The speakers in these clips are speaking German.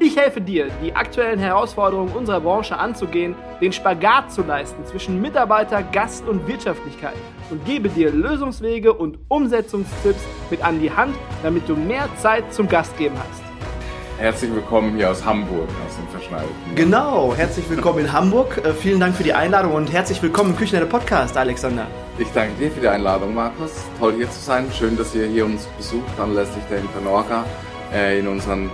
Ich helfe dir, die aktuellen Herausforderungen unserer Branche anzugehen, den Spagat zu leisten zwischen Mitarbeiter, Gast und Wirtschaftlichkeit und gebe dir Lösungswege und Umsetzungstipps mit an die Hand, damit du mehr Zeit zum Gastgeben hast. Herzlich willkommen hier aus Hamburg, aus dem Verschneiten. Genau, herzlich willkommen in Hamburg. Äh, vielen Dank für die Einladung und herzlich willkommen im Küchenherde Podcast, Alexander. Ich danke dir für die Einladung, Markus. Toll hier zu sein. Schön, dass ihr hier uns besucht anlässlich der Internorga äh, in unseren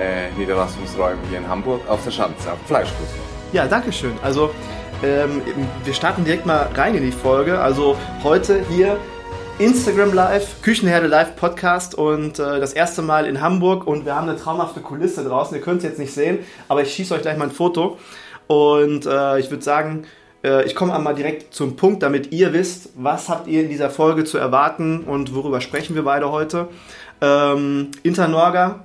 äh, Niederlassungsräumen hier in Hamburg auf der Schanze, auf dem Fleischkurs. Ja, danke schön. Also, ähm, wir starten direkt mal rein in die Folge. Also, heute hier Instagram Live, Küchenherde Live Podcast und äh, das erste Mal in Hamburg und wir haben eine traumhafte Kulisse draußen. Ihr könnt es jetzt nicht sehen, aber ich schieße euch gleich mal ein Foto. Und äh, ich würde sagen, äh, ich komme einmal direkt zum Punkt, damit ihr wisst, was habt ihr in dieser Folge zu erwarten und worüber sprechen wir beide heute. Ähm, Internorga,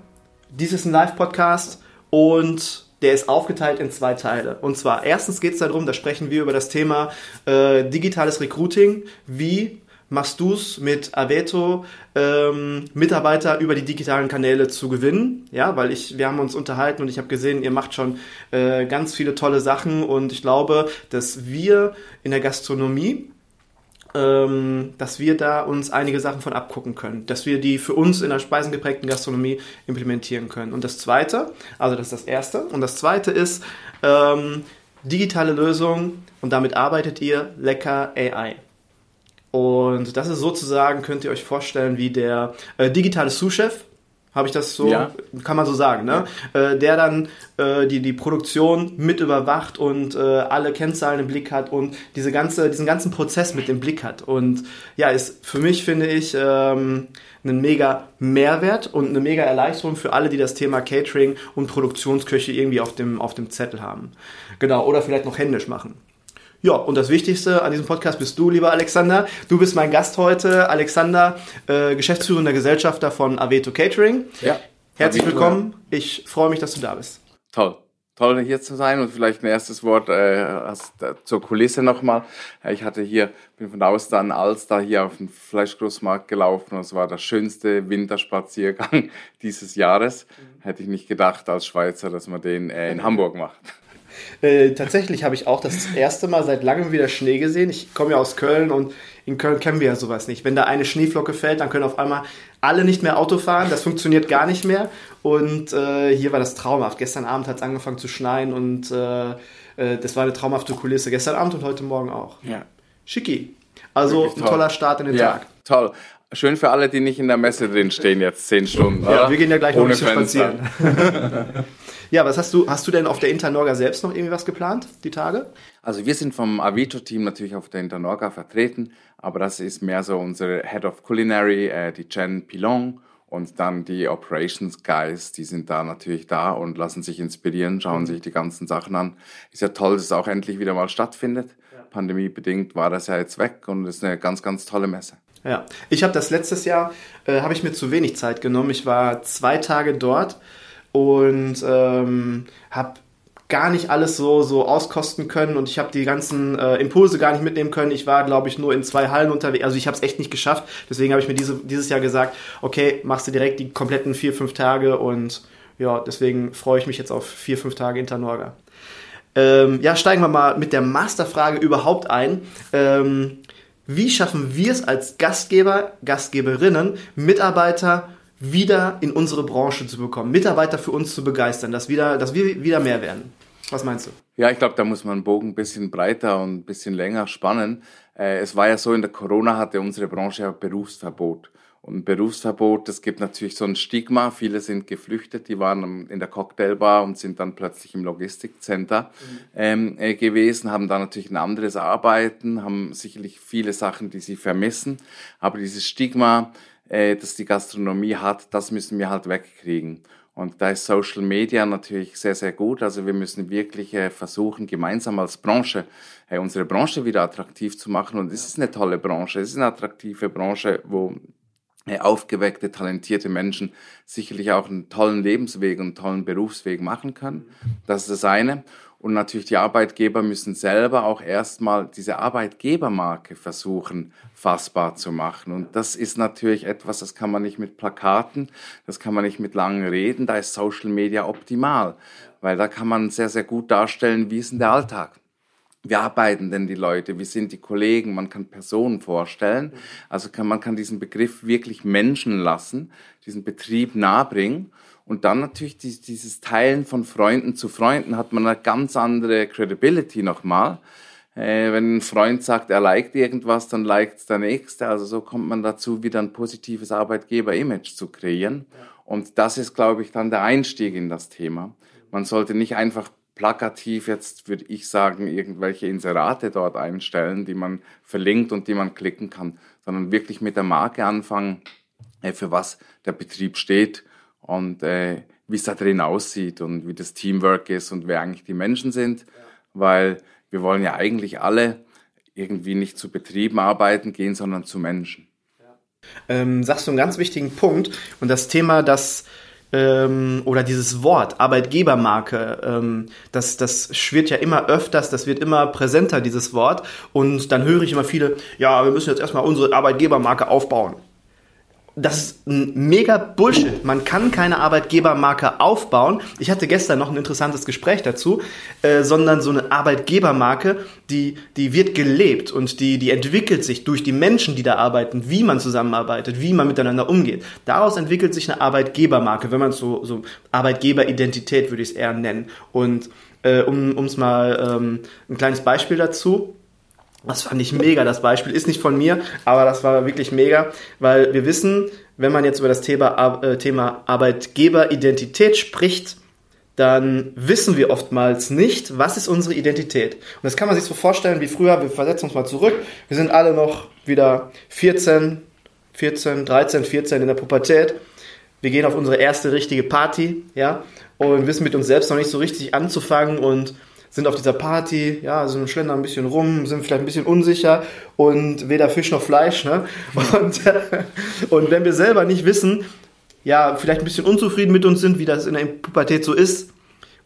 dies ist ein Live-Podcast und der ist aufgeteilt in zwei Teile. Und zwar erstens geht es darum, da sprechen wir über das Thema äh, digitales Recruiting. Wie machst du es mit Aveto, ähm, Mitarbeiter über die digitalen Kanäle zu gewinnen? Ja, weil ich, wir haben uns unterhalten und ich habe gesehen, ihr macht schon äh, ganz viele tolle Sachen und ich glaube, dass wir in der Gastronomie ähm, dass wir da uns einige Sachen von abgucken können, dass wir die für uns in der speisengeprägten Gastronomie implementieren können. Und das Zweite, also das ist das Erste, und das Zweite ist ähm, digitale Lösung und damit arbeitet ihr lecker AI. Und das ist sozusagen, könnt ihr euch vorstellen, wie der äh, digitale Sous-Chef, habe ich das so, ja. kann man so sagen, ne? Ja. Äh, der dann äh, die, die Produktion mit überwacht und äh, alle Kennzahlen im Blick hat und diese ganze, diesen ganzen Prozess mit im Blick hat. Und ja, ist für mich, finde ich, ähm, ein mega Mehrwert und eine mega Erleichterung für alle, die das Thema Catering und Produktionsköche irgendwie auf dem, auf dem Zettel haben. Genau, oder vielleicht noch händisch machen. Ja, und das Wichtigste an diesem Podcast bist du, lieber Alexander. Du bist mein Gast heute, Alexander, äh, geschäftsführender Gesellschafter von Aveto Catering. Ja. Herzlich willkommen. Ich freue mich, dass du da bist. Toll. Toll, hier zu sein und vielleicht ein erstes Wort äh, zur Kulisse nochmal. Ich hatte hier, bin von Austern an Alster hier auf dem Fleischgroßmarkt gelaufen und es war der schönste Winterspaziergang dieses Jahres. Mhm. Hätte ich nicht gedacht als Schweizer, dass man den äh, in Hamburg macht. Äh, tatsächlich habe ich auch das erste Mal seit langem wieder Schnee gesehen. Ich komme ja aus Köln und in Köln kennen wir ja sowas nicht. Wenn da eine Schneeflocke fällt, dann können auf einmal alle nicht mehr Auto fahren. Das funktioniert gar nicht mehr. Und äh, hier war das traumhaft. Gestern Abend hat es angefangen zu schneien und äh, äh, das war eine traumhafte Kulisse. Gestern Abend und heute Morgen auch. Ja. Schicki. Also ein toller Start in den ja, Tag. Toll. Schön für alle, die nicht in der Messe drin stehen, jetzt zehn Stunden. Ja, oder? wir gehen ja gleich noch ein bisschen spazieren. Ja, was hast du, hast du denn auf der Internorga selbst noch irgendwie was geplant, die Tage? Also wir sind vom Avito-Team natürlich auf der Internorga vertreten, aber das ist mehr so unsere Head of Culinary, äh, die Jen Pilon und dann die Operations Guys, die sind da natürlich da und lassen sich inspirieren, schauen sich die ganzen Sachen an. Ist ja toll, dass es auch endlich wieder mal stattfindet. Ja. Pandemiebedingt war das ja jetzt weg und ist eine ganz, ganz tolle Messe. Ja, ich habe das letztes Jahr, äh, habe ich mir zu wenig Zeit genommen. Ich war zwei Tage dort und ähm, habe gar nicht alles so, so auskosten können und ich habe die ganzen äh, Impulse gar nicht mitnehmen können. Ich war, glaube ich, nur in zwei Hallen unterwegs. Also ich habe es echt nicht geschafft. Deswegen habe ich mir diese, dieses Jahr gesagt, okay, machst du direkt die kompletten vier, fünf Tage und ja, deswegen freue ich mich jetzt auf vier, fünf Tage Internorga. Ähm, ja, steigen wir mal mit der Masterfrage überhaupt ein. Ähm, wie schaffen wir es als Gastgeber, Gastgeberinnen, Mitarbeiter wieder in unsere Branche zu bekommen, Mitarbeiter für uns zu begeistern, dass, wieder, dass wir wieder mehr werden. Was meinst du? Ja, ich glaube, da muss man den Bogen ein bisschen breiter und ein bisschen länger spannen. Äh, es war ja so, in der Corona hatte unsere Branche ja Berufsverbot. Und Berufsverbot, das gibt natürlich so ein Stigma. Viele sind geflüchtet, die waren in der Cocktailbar und sind dann plötzlich im Logistikcenter mhm. ähm, äh, gewesen, haben da natürlich ein anderes Arbeiten, haben sicherlich viele Sachen, die sie vermissen. Aber dieses Stigma, äh, das die Gastronomie hat, das müssen wir halt wegkriegen. Und da ist Social Media natürlich sehr, sehr gut. Also wir müssen wirklich äh, versuchen, gemeinsam als Branche äh, unsere Branche wieder attraktiv zu machen. Und es ist eine tolle Branche. Es ist eine attraktive Branche, wo aufgeweckte, talentierte Menschen sicherlich auch einen tollen Lebensweg und einen tollen Berufsweg machen können. Das ist das eine. Und natürlich die Arbeitgeber müssen selber auch erstmal diese Arbeitgebermarke versuchen fassbar zu machen. Und das ist natürlich etwas, das kann man nicht mit Plakaten, das kann man nicht mit langen Reden, da ist Social Media optimal, weil da kann man sehr, sehr gut darstellen, wie ist denn der Alltag. Wie arbeiten denn die Leute? Wie sind die Kollegen? Man kann Personen vorstellen. Also kann, man kann diesen Begriff wirklich Menschen lassen, diesen Betrieb nahebringen. Und dann natürlich dieses Teilen von Freunden zu Freunden hat man eine ganz andere Credibility nochmal. Äh, wenn ein Freund sagt, er liked irgendwas, dann liked der Nächste. Also so kommt man dazu, wieder ein positives Arbeitgeber-Image zu kreieren. Und das ist, glaube ich, dann der Einstieg in das Thema. Man sollte nicht einfach plakativ jetzt, würde ich sagen, irgendwelche Inserate dort einstellen, die man verlinkt und die man klicken kann, sondern wirklich mit der Marke anfangen, äh, für was der Betrieb steht und äh, wie es da drin aussieht und wie das Teamwork ist und wer eigentlich die Menschen sind, weil wir wollen ja eigentlich alle irgendwie nicht zu Betrieben arbeiten gehen, sondern zu Menschen. Ähm, sagst du einen ganz wichtigen Punkt und das Thema, das ähm, oder dieses Wort Arbeitgebermarke, ähm, das, das schwirrt ja immer öfters, das wird immer präsenter, dieses Wort. Und dann höre ich immer viele, ja, wir müssen jetzt erstmal unsere Arbeitgebermarke aufbauen das ist ein mega Bullshit. Man kann keine Arbeitgebermarke aufbauen. Ich hatte gestern noch ein interessantes Gespräch dazu, äh, sondern so eine Arbeitgebermarke, die, die wird gelebt und die, die entwickelt sich durch die Menschen, die da arbeiten, wie man zusammenarbeitet, wie man miteinander umgeht. Daraus entwickelt sich eine Arbeitgebermarke, wenn man es so, so Arbeitgeberidentität würde ich es eher nennen. Und äh, um es mal ähm, ein kleines Beispiel dazu. Das fand ich mega, das Beispiel. Ist nicht von mir, aber das war wirklich mega, weil wir wissen, wenn man jetzt über das Thema, äh, Thema Arbeitgeberidentität spricht, dann wissen wir oftmals nicht, was ist unsere Identität. Und das kann man sich so vorstellen wie früher, wir versetzen uns mal zurück, wir sind alle noch wieder 14, 14, 13, 14 in der Pubertät. Wir gehen auf unsere erste richtige Party, ja, und wissen mit uns selbst noch nicht so richtig anzufangen und sind auf dieser Party, ja, sind schlendern ein bisschen rum, sind vielleicht ein bisschen unsicher und weder Fisch noch Fleisch, ne? Und, und wenn wir selber nicht wissen, ja, vielleicht ein bisschen unzufrieden mit uns sind, wie das in der Pubertät so ist,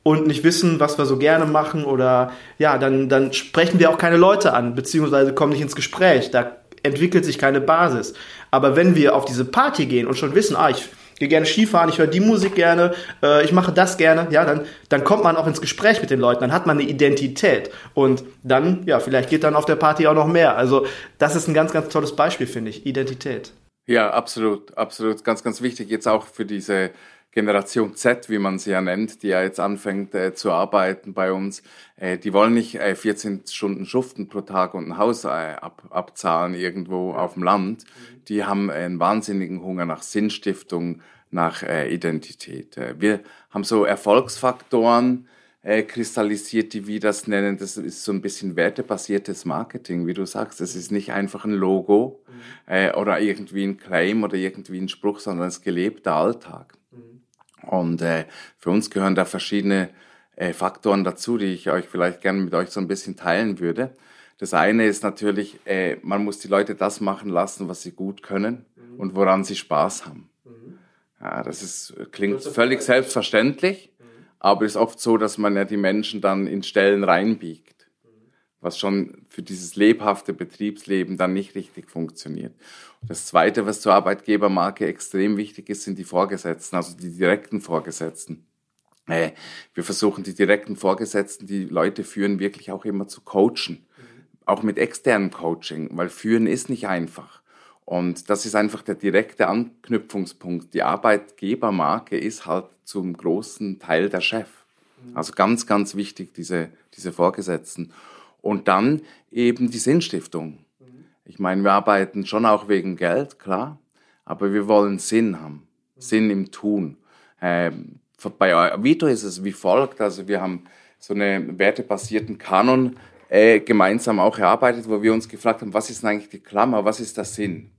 und nicht wissen, was wir so gerne machen oder ja, dann, dann sprechen wir auch keine Leute an, beziehungsweise kommen nicht ins Gespräch. Da entwickelt sich keine Basis. Aber wenn wir auf diese Party gehen und schon wissen, ah, ich gehe gerne Skifahren, ich höre die Musik gerne, äh, ich mache das gerne, ja, dann, dann kommt man auch ins Gespräch mit den Leuten, dann hat man eine Identität und dann, ja, vielleicht geht dann auf der Party auch noch mehr. Also das ist ein ganz, ganz tolles Beispiel, finde ich, Identität. Ja, absolut, absolut, ganz, ganz wichtig jetzt auch für diese Generation Z, wie man sie ja nennt, die ja jetzt anfängt äh, zu arbeiten bei uns, äh, die wollen nicht äh, 14 Stunden schuften pro Tag und ein Haus äh, ab, abzahlen irgendwo auf dem Land. Mhm. Die haben einen wahnsinnigen Hunger nach Sinnstiftung, nach äh, Identität. Äh, wir haben so Erfolgsfaktoren äh, kristallisiert, die wir das nennen. Das ist so ein bisschen wertebasiertes Marketing, wie du sagst. Es ist nicht einfach ein Logo mhm. äh, oder irgendwie ein Claim oder irgendwie ein Spruch, sondern es gelebter Alltag. Und äh, für uns gehören da verschiedene äh, Faktoren dazu, die ich euch vielleicht gerne mit euch so ein bisschen teilen würde. Das eine ist natürlich, äh, man muss die Leute das machen lassen, was sie gut können mhm. und woran sie Spaß haben. Mhm. Ja, das ist, klingt völlig selbstverständlich, mhm. aber ist oft so, dass man ja die Menschen dann in Stellen reinbiegt was schon für dieses lebhafte Betriebsleben dann nicht richtig funktioniert. Das Zweite, was zur Arbeitgebermarke extrem wichtig ist, sind die Vorgesetzten, also die direkten Vorgesetzten. Äh, wir versuchen die direkten Vorgesetzten, die Leute führen, wirklich auch immer zu coachen. Auch mit externem Coaching, weil führen ist nicht einfach. Und das ist einfach der direkte Anknüpfungspunkt. Die Arbeitgebermarke ist halt zum großen Teil der Chef. Also ganz, ganz wichtig, diese, diese Vorgesetzten. Und dann eben die Sinnstiftung. Ich meine, wir arbeiten schon auch wegen Geld, klar, aber wir wollen Sinn haben, Sinn im Tun. Ähm, bei Vito ist es wie folgt, also wir haben so einen wertebasierten Kanon äh, gemeinsam auch erarbeitet, wo wir uns gefragt haben, was ist denn eigentlich die Klammer, was ist der Sinn?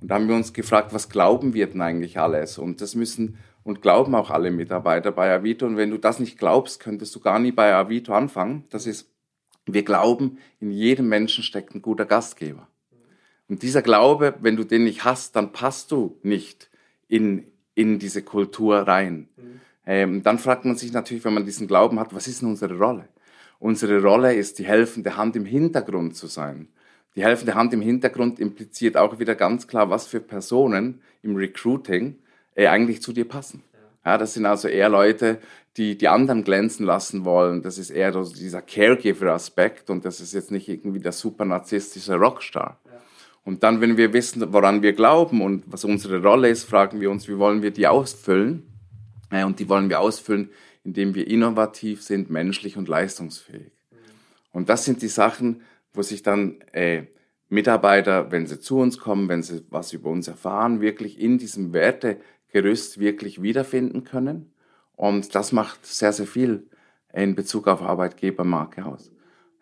Und da haben wir uns gefragt, was glauben wir denn eigentlich alles? Und das müssen und glauben auch alle Mitarbeiter bei Avito. Und wenn du das nicht glaubst, könntest du gar nie bei Avito anfangen. Das ist, wir glauben, in jedem Menschen steckt ein guter Gastgeber. Und dieser Glaube, wenn du den nicht hast, dann passt du nicht in, in diese Kultur rein. Ähm, dann fragt man sich natürlich, wenn man diesen Glauben hat, was ist denn unsere Rolle? Unsere Rolle ist, die helfende Hand im Hintergrund zu sein. Die helfende Hand im Hintergrund impliziert auch wieder ganz klar, was für Personen im Recruiting äh, eigentlich zu dir passen. Ja, das sind also eher Leute, die die anderen glänzen lassen wollen. Das ist eher so dieser Caregiver-Aspekt und das ist jetzt nicht irgendwie der super narzisstische Rockstar. Ja. Und dann, wenn wir wissen, woran wir glauben und was unsere Rolle ist, fragen wir uns, wie wollen wir die ausfüllen? Und die wollen wir ausfüllen, indem wir innovativ sind, menschlich und leistungsfähig. Mhm. Und das sind die Sachen, wo sich dann äh, Mitarbeiter, wenn sie zu uns kommen, wenn sie was über uns erfahren, wirklich in diesem Wertegerüst wirklich wiederfinden können. Und das macht sehr, sehr viel in Bezug auf Arbeitgebermarke aus.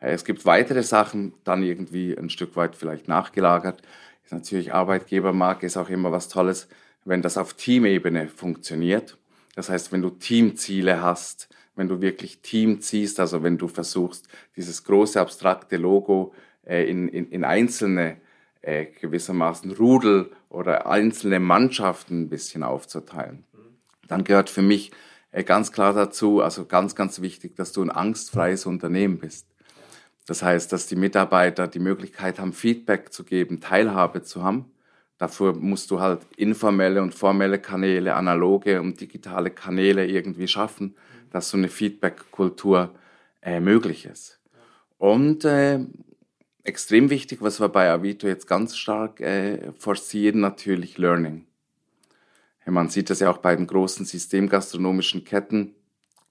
Es gibt weitere Sachen, dann irgendwie ein Stück weit vielleicht nachgelagert. Ist natürlich Arbeitgebermarke ist auch immer was Tolles, wenn das auf Teamebene funktioniert. Das heißt, wenn du Teamziele hast, wenn du wirklich Team ziehst, also wenn du versuchst, dieses große abstrakte Logo äh, in, in, in einzelne äh, gewissermaßen Rudel oder einzelne Mannschaften ein bisschen aufzuteilen, dann gehört für mich ganz klar dazu, also ganz, ganz wichtig, dass du ein angstfreies Unternehmen bist. Das heißt, dass die Mitarbeiter die Möglichkeit haben, Feedback zu geben, Teilhabe zu haben Dafür musst du halt informelle und formelle Kanäle, analoge und digitale Kanäle irgendwie schaffen, dass so eine Feedback-Kultur äh, möglich ist. Und äh, extrem wichtig, was wir bei Avito jetzt ganz stark äh, forcieren, natürlich Learning. Man sieht das ja auch bei den großen systemgastronomischen Ketten,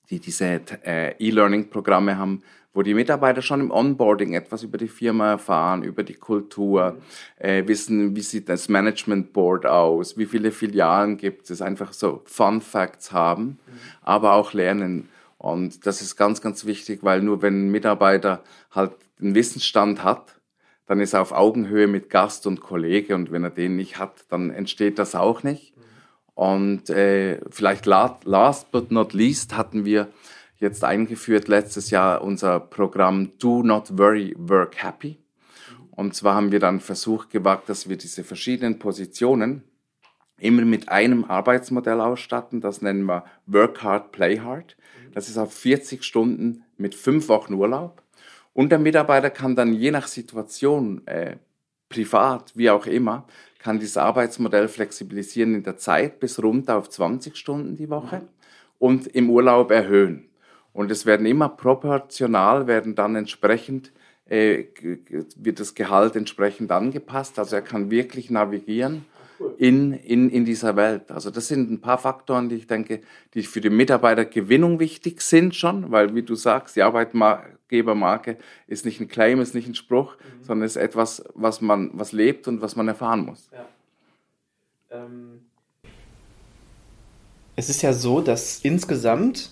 die diese äh, E-Learning-Programme haben, wo die Mitarbeiter schon im Onboarding etwas über die Firma erfahren, über die Kultur, äh, wissen, wie sieht das Management Board aus, wie viele Filialen gibt es, einfach so Fun Facts haben, mhm. aber auch lernen. Und das ist ganz, ganz wichtig, weil nur wenn ein Mitarbeiter halt den Wissensstand hat, dann ist er auf Augenhöhe mit Gast und Kollege und wenn er den nicht hat, dann entsteht das auch nicht. Mhm. Und äh, vielleicht last but not least hatten wir jetzt eingeführt letztes Jahr unser Programm Do Not Worry, Work Happy. Und zwar haben wir dann Versuch gewagt, dass wir diese verschiedenen Positionen immer mit einem Arbeitsmodell ausstatten. Das nennen wir Work Hard, Play Hard. Das ist auf 40 Stunden mit fünf Wochen Urlaub. Und der Mitarbeiter kann dann je nach Situation, äh, privat, wie auch immer, kann dieses Arbeitsmodell flexibilisieren in der Zeit bis runter auf 20 Stunden die Woche und im Urlaub erhöhen. Und es werden immer proportional, werden dann entsprechend, äh, wird das Gehalt entsprechend angepasst. Also er kann wirklich navigieren in, in, in dieser Welt. Also das sind ein paar Faktoren, die ich denke, die für die Mitarbeitergewinnung wichtig sind schon, weil wie du sagst, die Arbeitgebermarke ist nicht ein Claim, ist nicht ein Spruch, mhm. sondern ist etwas, was man, was lebt und was man erfahren muss. Ja. Ähm es ist ja so, dass insgesamt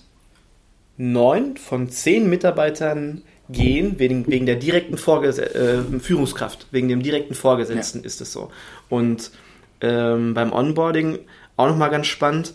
neun von zehn Mitarbeitern gehen wegen, wegen der direkten Vorges äh, Führungskraft, wegen dem direkten Vorgesetzten ja. ist es so. Und ähm, beim Onboarding auch nochmal ganz spannend,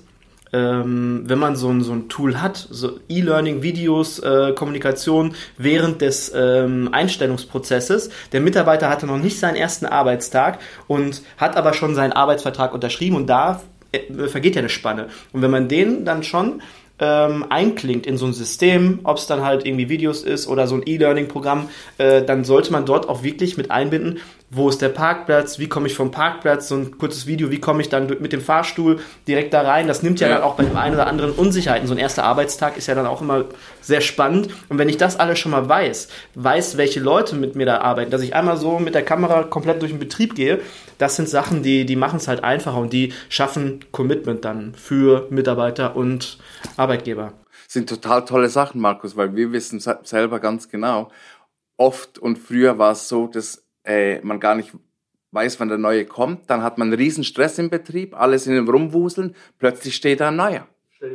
ähm, wenn man so ein, so ein Tool hat, so E-Learning, Videos, äh, Kommunikation während des ähm, Einstellungsprozesses. Der Mitarbeiter hatte noch nicht seinen ersten Arbeitstag und hat aber schon seinen Arbeitsvertrag unterschrieben und da äh, vergeht ja eine Spanne. Und wenn man den dann schon ähm, einklingt in so ein System, ob es dann halt irgendwie Videos ist oder so ein E-Learning-Programm, äh, dann sollte man dort auch wirklich mit einbinden, wo ist der Parkplatz, wie komme ich vom Parkplatz, so ein kurzes Video, wie komme ich dann mit dem Fahrstuhl direkt da rein. Das nimmt ja, ja. dann auch bei dem einen oder anderen Unsicherheiten. So ein erster Arbeitstag ist ja dann auch immer sehr spannend. Und wenn ich das alles schon mal weiß, weiß, welche Leute mit mir da arbeiten, dass ich einmal so mit der Kamera komplett durch den Betrieb gehe, das sind Sachen, die, die machen es halt einfacher und die schaffen Commitment dann für Mitarbeiter und Arbeitgeber. Das sind total tolle Sachen, Markus, weil wir wissen selber ganz genau, oft und früher war es so, dass äh, man gar nicht weiß, wann der neue kommt. Dann hat man einen riesen Stress im Betrieb, alles in dem Rumwuseln, plötzlich steht da ein neuer.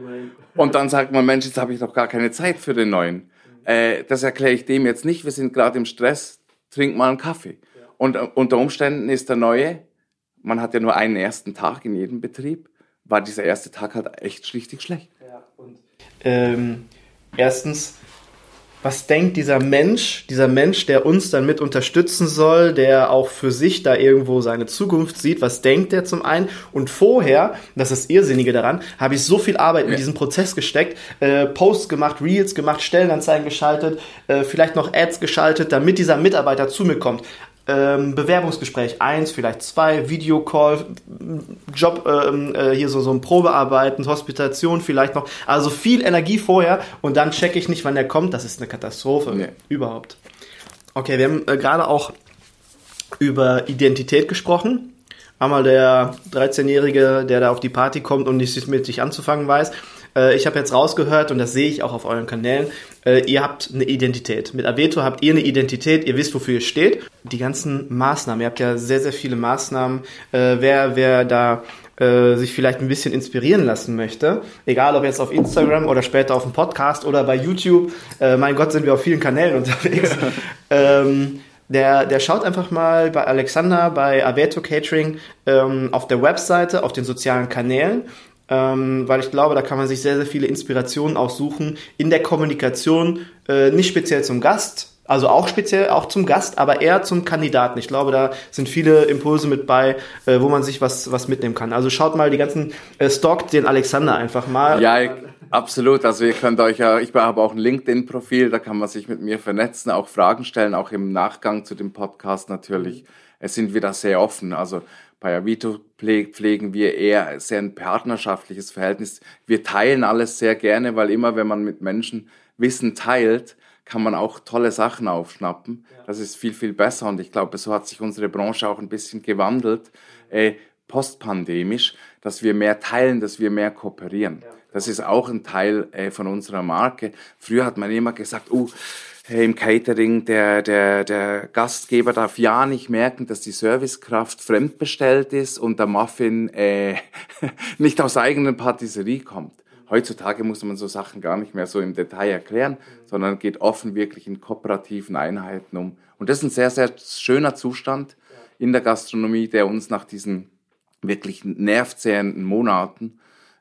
Und dann sagt man, Mensch, jetzt habe ich doch gar keine Zeit für den neuen. Mhm. Äh, das erkläre ich dem jetzt nicht, wir sind gerade im Stress, trink mal einen Kaffee. Und äh, unter Umständen ist der neue, man hat ja nur einen ersten Tag in jedem Betrieb, war dieser erste Tag halt echt richtig schlecht. Ja, und ähm, erstens, was denkt dieser Mensch, dieser Mensch, der uns dann mit unterstützen soll, der auch für sich da irgendwo seine Zukunft sieht, was denkt der zum einen? Und vorher, das ist das Irrsinnige daran, habe ich so viel Arbeit in diesen Prozess gesteckt, äh, Posts gemacht, Reels gemacht, Stellenanzeigen geschaltet, äh, vielleicht noch Ads geschaltet, damit dieser Mitarbeiter zu mir kommt ähm, Bewerbungsgespräch eins, vielleicht zwei, Videocall, Job, ähm, äh, hier so, so ein Probearbeiten, Hospitation vielleicht noch. Also viel Energie vorher und dann checke ich nicht, wann der kommt. Das ist eine Katastrophe. Nee. Überhaupt. Okay, wir haben äh, gerade auch über Identität gesprochen. Einmal der 13-Jährige, der da auf die Party kommt und nichts mit sich anzufangen weiß. Äh, ich habe jetzt rausgehört und das sehe ich auch auf euren Kanälen. Äh, ihr habt eine Identität. Mit Aveto habt ihr eine Identität, ihr wisst, wofür ihr steht. Die ganzen Maßnahmen, ihr habt ja sehr, sehr viele Maßnahmen. Äh, wer, wer da sich vielleicht ein bisschen inspirieren lassen möchte, egal ob jetzt auf Instagram oder später auf dem Podcast oder bei YouTube, mein Gott, sind wir auf vielen Kanälen unterwegs. ähm, der, der schaut einfach mal bei Alexander, bei Aveto Catering ähm, auf der Webseite, auf den sozialen Kanälen ähm, weil ich glaube, da kann man sich sehr, sehr viele Inspirationen aussuchen in der Kommunikation, äh, nicht speziell zum Gast, also auch speziell auch zum Gast, aber eher zum Kandidaten. Ich glaube, da sind viele Impulse mit bei, äh, wo man sich was, was mitnehmen kann. Also schaut mal die ganzen, äh, stalkt den Alexander einfach mal. Ja, ich, absolut. Also ihr könnt euch ja, ich habe auch ein LinkedIn-Profil, da kann man sich mit mir vernetzen, auch Fragen stellen, auch im Nachgang zu dem Podcast natürlich. Es sind wir da sehr offen. Also bei Avito pflegen wir eher sehr ein partnerschaftliches Verhältnis. Wir teilen alles sehr gerne, weil immer, wenn man mit Menschen Wissen teilt, kann man auch tolle Sachen aufschnappen. Ja. Das ist viel, viel besser und ich glaube, so hat sich unsere Branche auch ein bisschen gewandelt, äh, postpandemisch, dass wir mehr teilen, dass wir mehr kooperieren. Ja. Das ist auch ein Teil äh, von unserer Marke. Früher hat man immer gesagt, oh, im Catering, der, der, der Gastgeber darf ja nicht merken, dass die Servicekraft fremdbestellt ist und der Muffin äh, nicht aus eigener Patisserie kommt. Heutzutage muss man so Sachen gar nicht mehr so im Detail erklären, sondern geht offen wirklich in kooperativen Einheiten um. Und das ist ein sehr, sehr schöner Zustand in der Gastronomie, der uns nach diesen wirklich nervzehrenden Monaten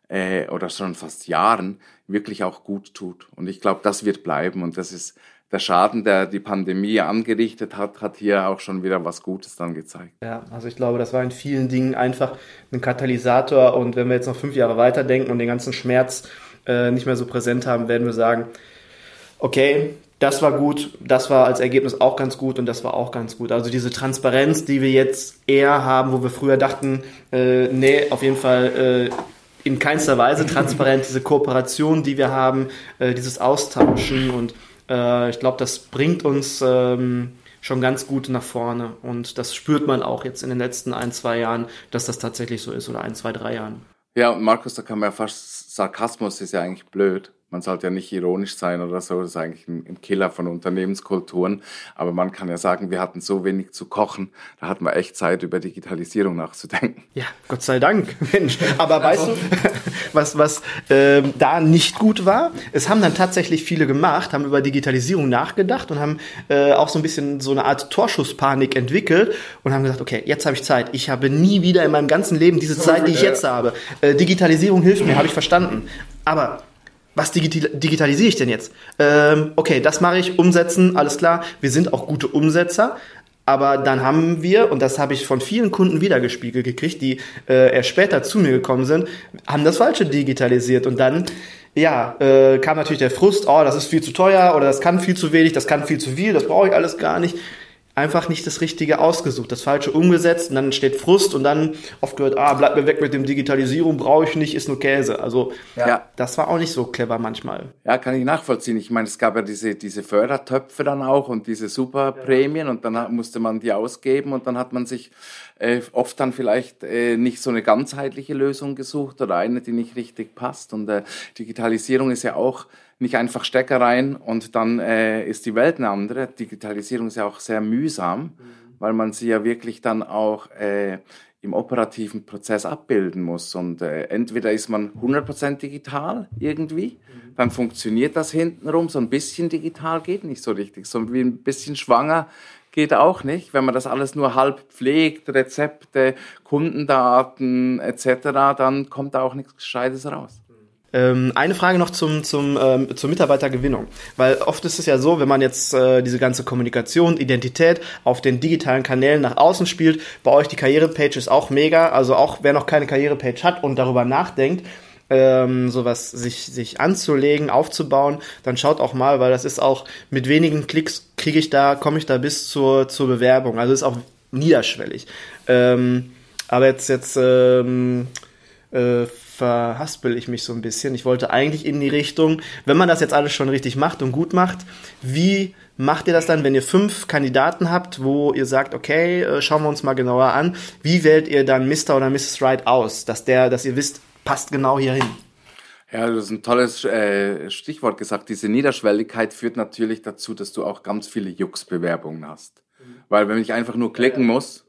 äh, oder schon fast Jahren wirklich auch gut tut. Und ich glaube, das wird bleiben und das ist der Schaden, der die Pandemie angerichtet hat, hat hier auch schon wieder was Gutes dann gezeigt. Ja, also ich glaube, das war in vielen Dingen einfach ein Katalysator. Und wenn wir jetzt noch fünf Jahre weiterdenken und den ganzen Schmerz äh, nicht mehr so präsent haben, werden wir sagen, okay, das war gut, das war als Ergebnis auch ganz gut und das war auch ganz gut. Also diese Transparenz, die wir jetzt eher haben, wo wir früher dachten, äh, nee, auf jeden Fall äh, in keinster Weise transparent, diese Kooperation, die wir haben, äh, dieses Austauschen und äh, ich glaube, das bringt uns ähm, schon ganz gut nach vorne. Und das spürt man auch jetzt in den letzten ein, zwei Jahren, dass das tatsächlich so ist oder ein, zwei, drei Jahren. Ja, Markus, da kann man ja fast, Sarkasmus ist ja eigentlich blöd man sollte ja nicht ironisch sein oder so, das ist eigentlich ein, Killer von Unternehmenskulturen. Aber man kann ja sagen, wir hatten so wenig zu kochen, da hatten wir echt Zeit, über Digitalisierung nachzudenken. Ja, Gott sei Dank, Mensch. Aber weißt du, was, was äh, da nicht gut war? Es haben dann tatsächlich viele gemacht, haben über Digitalisierung nachgedacht und haben äh, auch so ein bisschen so eine Art Torschusspanik entwickelt und haben gesagt, okay, jetzt habe ich Zeit. Ich habe nie wieder in meinem ganzen Leben diese Zeit, die ich jetzt habe. Äh, Digitalisierung hilft mir, habe ich verstanden. Aber was digital digitalisiere ich denn jetzt? Ähm, okay, das mache ich, umsetzen, alles klar. Wir sind auch gute Umsetzer. Aber dann haben wir, und das habe ich von vielen Kunden wiedergespiegelt gekriegt, die äh, erst später zu mir gekommen sind, haben das Falsche digitalisiert. Und dann, ja, äh, kam natürlich der Frust, oh, das ist viel zu teuer oder das kann viel zu wenig, das kann viel zu viel, das brauche ich alles gar nicht einfach nicht das Richtige ausgesucht, das Falsche umgesetzt und dann entsteht Frust und dann oft gehört, ah, bleib mir weg mit dem Digitalisierung, brauche ich nicht, ist nur Käse. Also ja. das war auch nicht so clever manchmal. Ja, kann ich nachvollziehen. Ich meine, es gab ja diese, diese Fördertöpfe dann auch und diese Superprämien ja. und dann musste man die ausgeben und dann hat man sich äh, oft dann vielleicht äh, nicht so eine ganzheitliche Lösung gesucht oder eine, die nicht richtig passt. Und äh, Digitalisierung ist ja auch nicht einfach Stecker rein und dann äh, ist die Welt eine andere. Digitalisierung ist ja auch sehr mühsam, mhm. weil man sie ja wirklich dann auch äh, im operativen Prozess abbilden muss. Und äh, entweder ist man 100% digital irgendwie, mhm. dann funktioniert das hintenrum, so ein bisschen digital geht nicht so richtig, so wie ein bisschen schwanger geht auch nicht. Wenn man das alles nur halb pflegt, Rezepte, Kundendaten etc., dann kommt da auch nichts Gescheites raus. Ähm, eine Frage noch zum, zum, ähm, zur Mitarbeitergewinnung. Weil oft ist es ja so, wenn man jetzt äh, diese ganze Kommunikation, Identität auf den digitalen Kanälen nach außen spielt, bei euch die Karrierepage ist auch mega. Also auch wer noch keine Karrierepage hat und darüber nachdenkt, ähm, sowas sich, sich anzulegen, aufzubauen, dann schaut auch mal, weil das ist auch mit wenigen Klicks kriege ich da, komme ich da bis zur, zur Bewerbung. Also ist auch niederschwellig. Ähm, aber jetzt, jetzt ähm, äh, verhaspel ich mich so ein bisschen. Ich wollte eigentlich in die Richtung, wenn man das jetzt alles schon richtig macht und gut macht, wie macht ihr das dann, wenn ihr fünf Kandidaten habt, wo ihr sagt, okay, äh, schauen wir uns mal genauer an, wie wählt ihr dann Mr. oder Mrs. Right aus, dass der, dass ihr wisst, passt genau hier hin? Ja, du hast ein tolles äh, Stichwort gesagt. Diese Niederschwelligkeit führt natürlich dazu, dass du auch ganz viele Jux-Bewerbungen hast. Mhm. Weil wenn ich einfach nur klicken ja, ja. muss,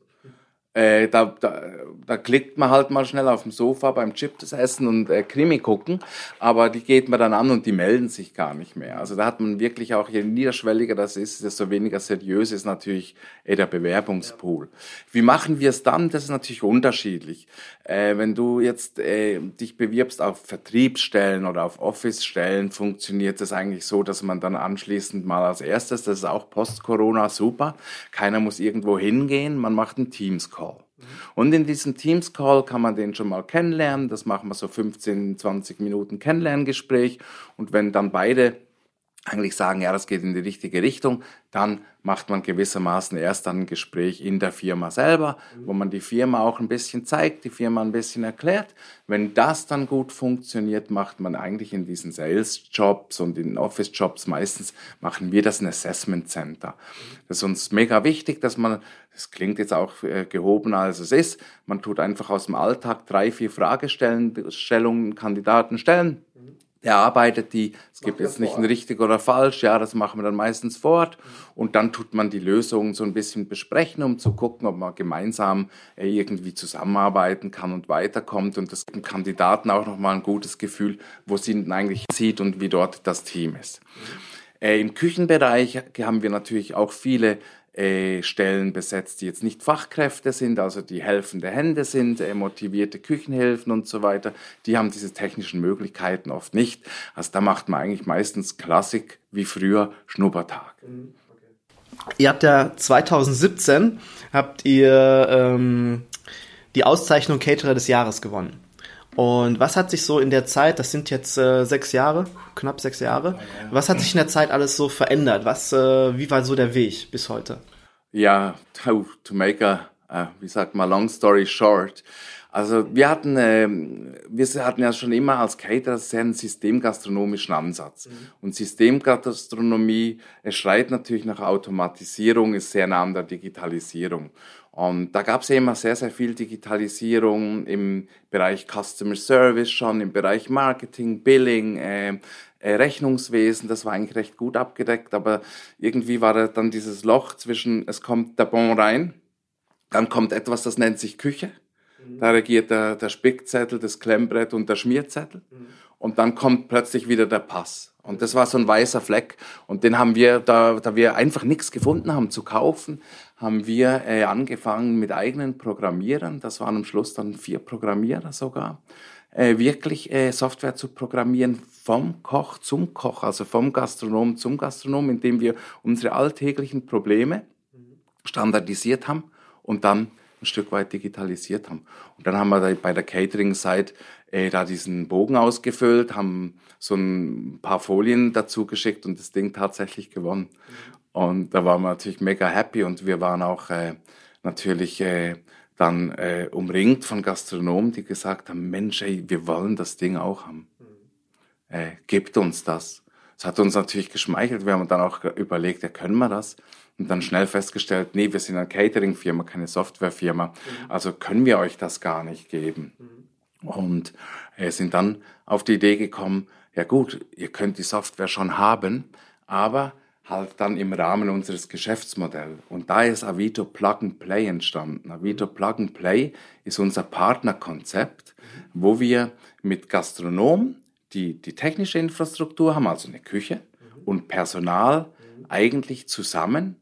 äh, da, da, da klickt man halt mal schnell auf dem Sofa beim Chips essen und äh, Krimi gucken, aber die geht man dann an und die melden sich gar nicht mehr. Also da hat man wirklich auch, je niederschwelliger das ist, desto weniger seriös ist natürlich äh, der Bewerbungspool. Wie machen wir es dann? Das ist natürlich unterschiedlich. Äh, wenn du jetzt äh, dich bewirbst auf Vertriebsstellen oder auf Office-Stellen, funktioniert das eigentlich so, dass man dann anschließend mal als erstes, das ist auch Post-Corona super, keiner muss irgendwo hingehen, man macht einen Teams-Call. Und in diesem Teams-Call kann man den schon mal kennenlernen. Das machen wir so 15, 20 Minuten Kennenlerngespräch. Und wenn dann beide eigentlich sagen, ja, das geht in die richtige Richtung, dann macht man gewissermaßen erst dann ein Gespräch in der Firma selber, wo man die Firma auch ein bisschen zeigt, die Firma ein bisschen erklärt. Wenn das dann gut funktioniert, macht man eigentlich in diesen Sales-Jobs und in Office-Jobs meistens, machen wir das ein Assessment Center. Das ist uns mega wichtig, dass man, das klingt jetzt auch äh, gehobener als es ist, man tut einfach aus dem Alltag drei, vier Fragestellungen Kandidaten stellen erarbeitet die. Es gibt jetzt nicht ein richtig oder falsch, ja, das machen wir dann meistens vor Ort. Und dann tut man die Lösungen so ein bisschen besprechen, um zu gucken, ob man gemeinsam äh, irgendwie zusammenarbeiten kann und weiterkommt. Und das gibt dem Kandidaten auch nochmal ein gutes Gefühl, wo sie ihn eigentlich sieht und wie dort das Team ist. Äh, Im Küchenbereich haben wir natürlich auch viele äh, Stellen besetzt, die jetzt nicht Fachkräfte sind, also die helfende Hände sind, äh, motivierte Küchenhilfen und so weiter. Die haben diese technischen Möglichkeiten oft nicht. Also da macht man eigentlich meistens Klassik wie früher Schnuppertag. Ihr habt ja 2017 habt ihr ähm, die Auszeichnung Caterer des Jahres gewonnen. Und was hat sich so in der Zeit, das sind jetzt äh, sechs Jahre, knapp sechs Jahre, was hat sich in der Zeit alles so verändert? Was, äh, wie war so der Weg bis heute? Ja, to, to make a, uh, wie sagt man, long story short. Also wir hatten, äh, wir hatten ja schon immer als Caterer sehr einen systemgastronomischen Ansatz. Mhm. Und Systemgastronomie, es schreit natürlich nach Automatisierung, ist sehr nah an der Digitalisierung. Und da gab es immer sehr, sehr viel Digitalisierung im Bereich Customer Service schon, im Bereich Marketing, Billing, äh, äh, Rechnungswesen, das war eigentlich recht gut abgedeckt, aber irgendwie war da dann dieses Loch zwischen, es kommt der Bon rein, dann kommt etwas, das nennt sich Küche, mhm. da regiert der, der Spickzettel, das Klemmbrett und der Schmierzettel mhm. und dann kommt plötzlich wieder der Pass. Und das war so ein weißer Fleck. Und den haben wir, da, da wir einfach nichts gefunden haben zu kaufen, haben wir äh, angefangen mit eigenen Programmierern. Das waren am Schluss dann vier Programmierer sogar. Äh, wirklich äh, Software zu programmieren vom Koch zum Koch, also vom Gastronom zum Gastronom, indem wir unsere alltäglichen Probleme standardisiert haben und dann ein Stück weit digitalisiert haben. Und dann haben wir bei der Catering-Seite äh, da diesen Bogen ausgefüllt, haben so ein paar Folien dazu geschickt und das Ding tatsächlich gewonnen. Und da waren wir natürlich mega happy und wir waren auch äh, natürlich äh, dann äh, umringt von Gastronomen, die gesagt haben, Mensch, ey, wir wollen das Ding auch haben. Mhm. Äh, gebt uns das. Das hat uns natürlich geschmeichelt. Wir haben dann auch überlegt, ja, können wir das? Und dann schnell festgestellt, nee, wir sind eine Catering-Firma, keine Software-Firma. Mhm. Also können wir euch das gar nicht geben. Mhm. Und äh, sind dann auf die Idee gekommen, ja gut, ihr könnt die Software schon haben, aber halt dann im Rahmen unseres Geschäftsmodells. Und da ist Avito Plug and Play entstanden. Avito Plug and Play ist unser Partnerkonzept, wo wir mit Gastronomen, die die technische Infrastruktur haben, also eine Küche, und Personal eigentlich zusammen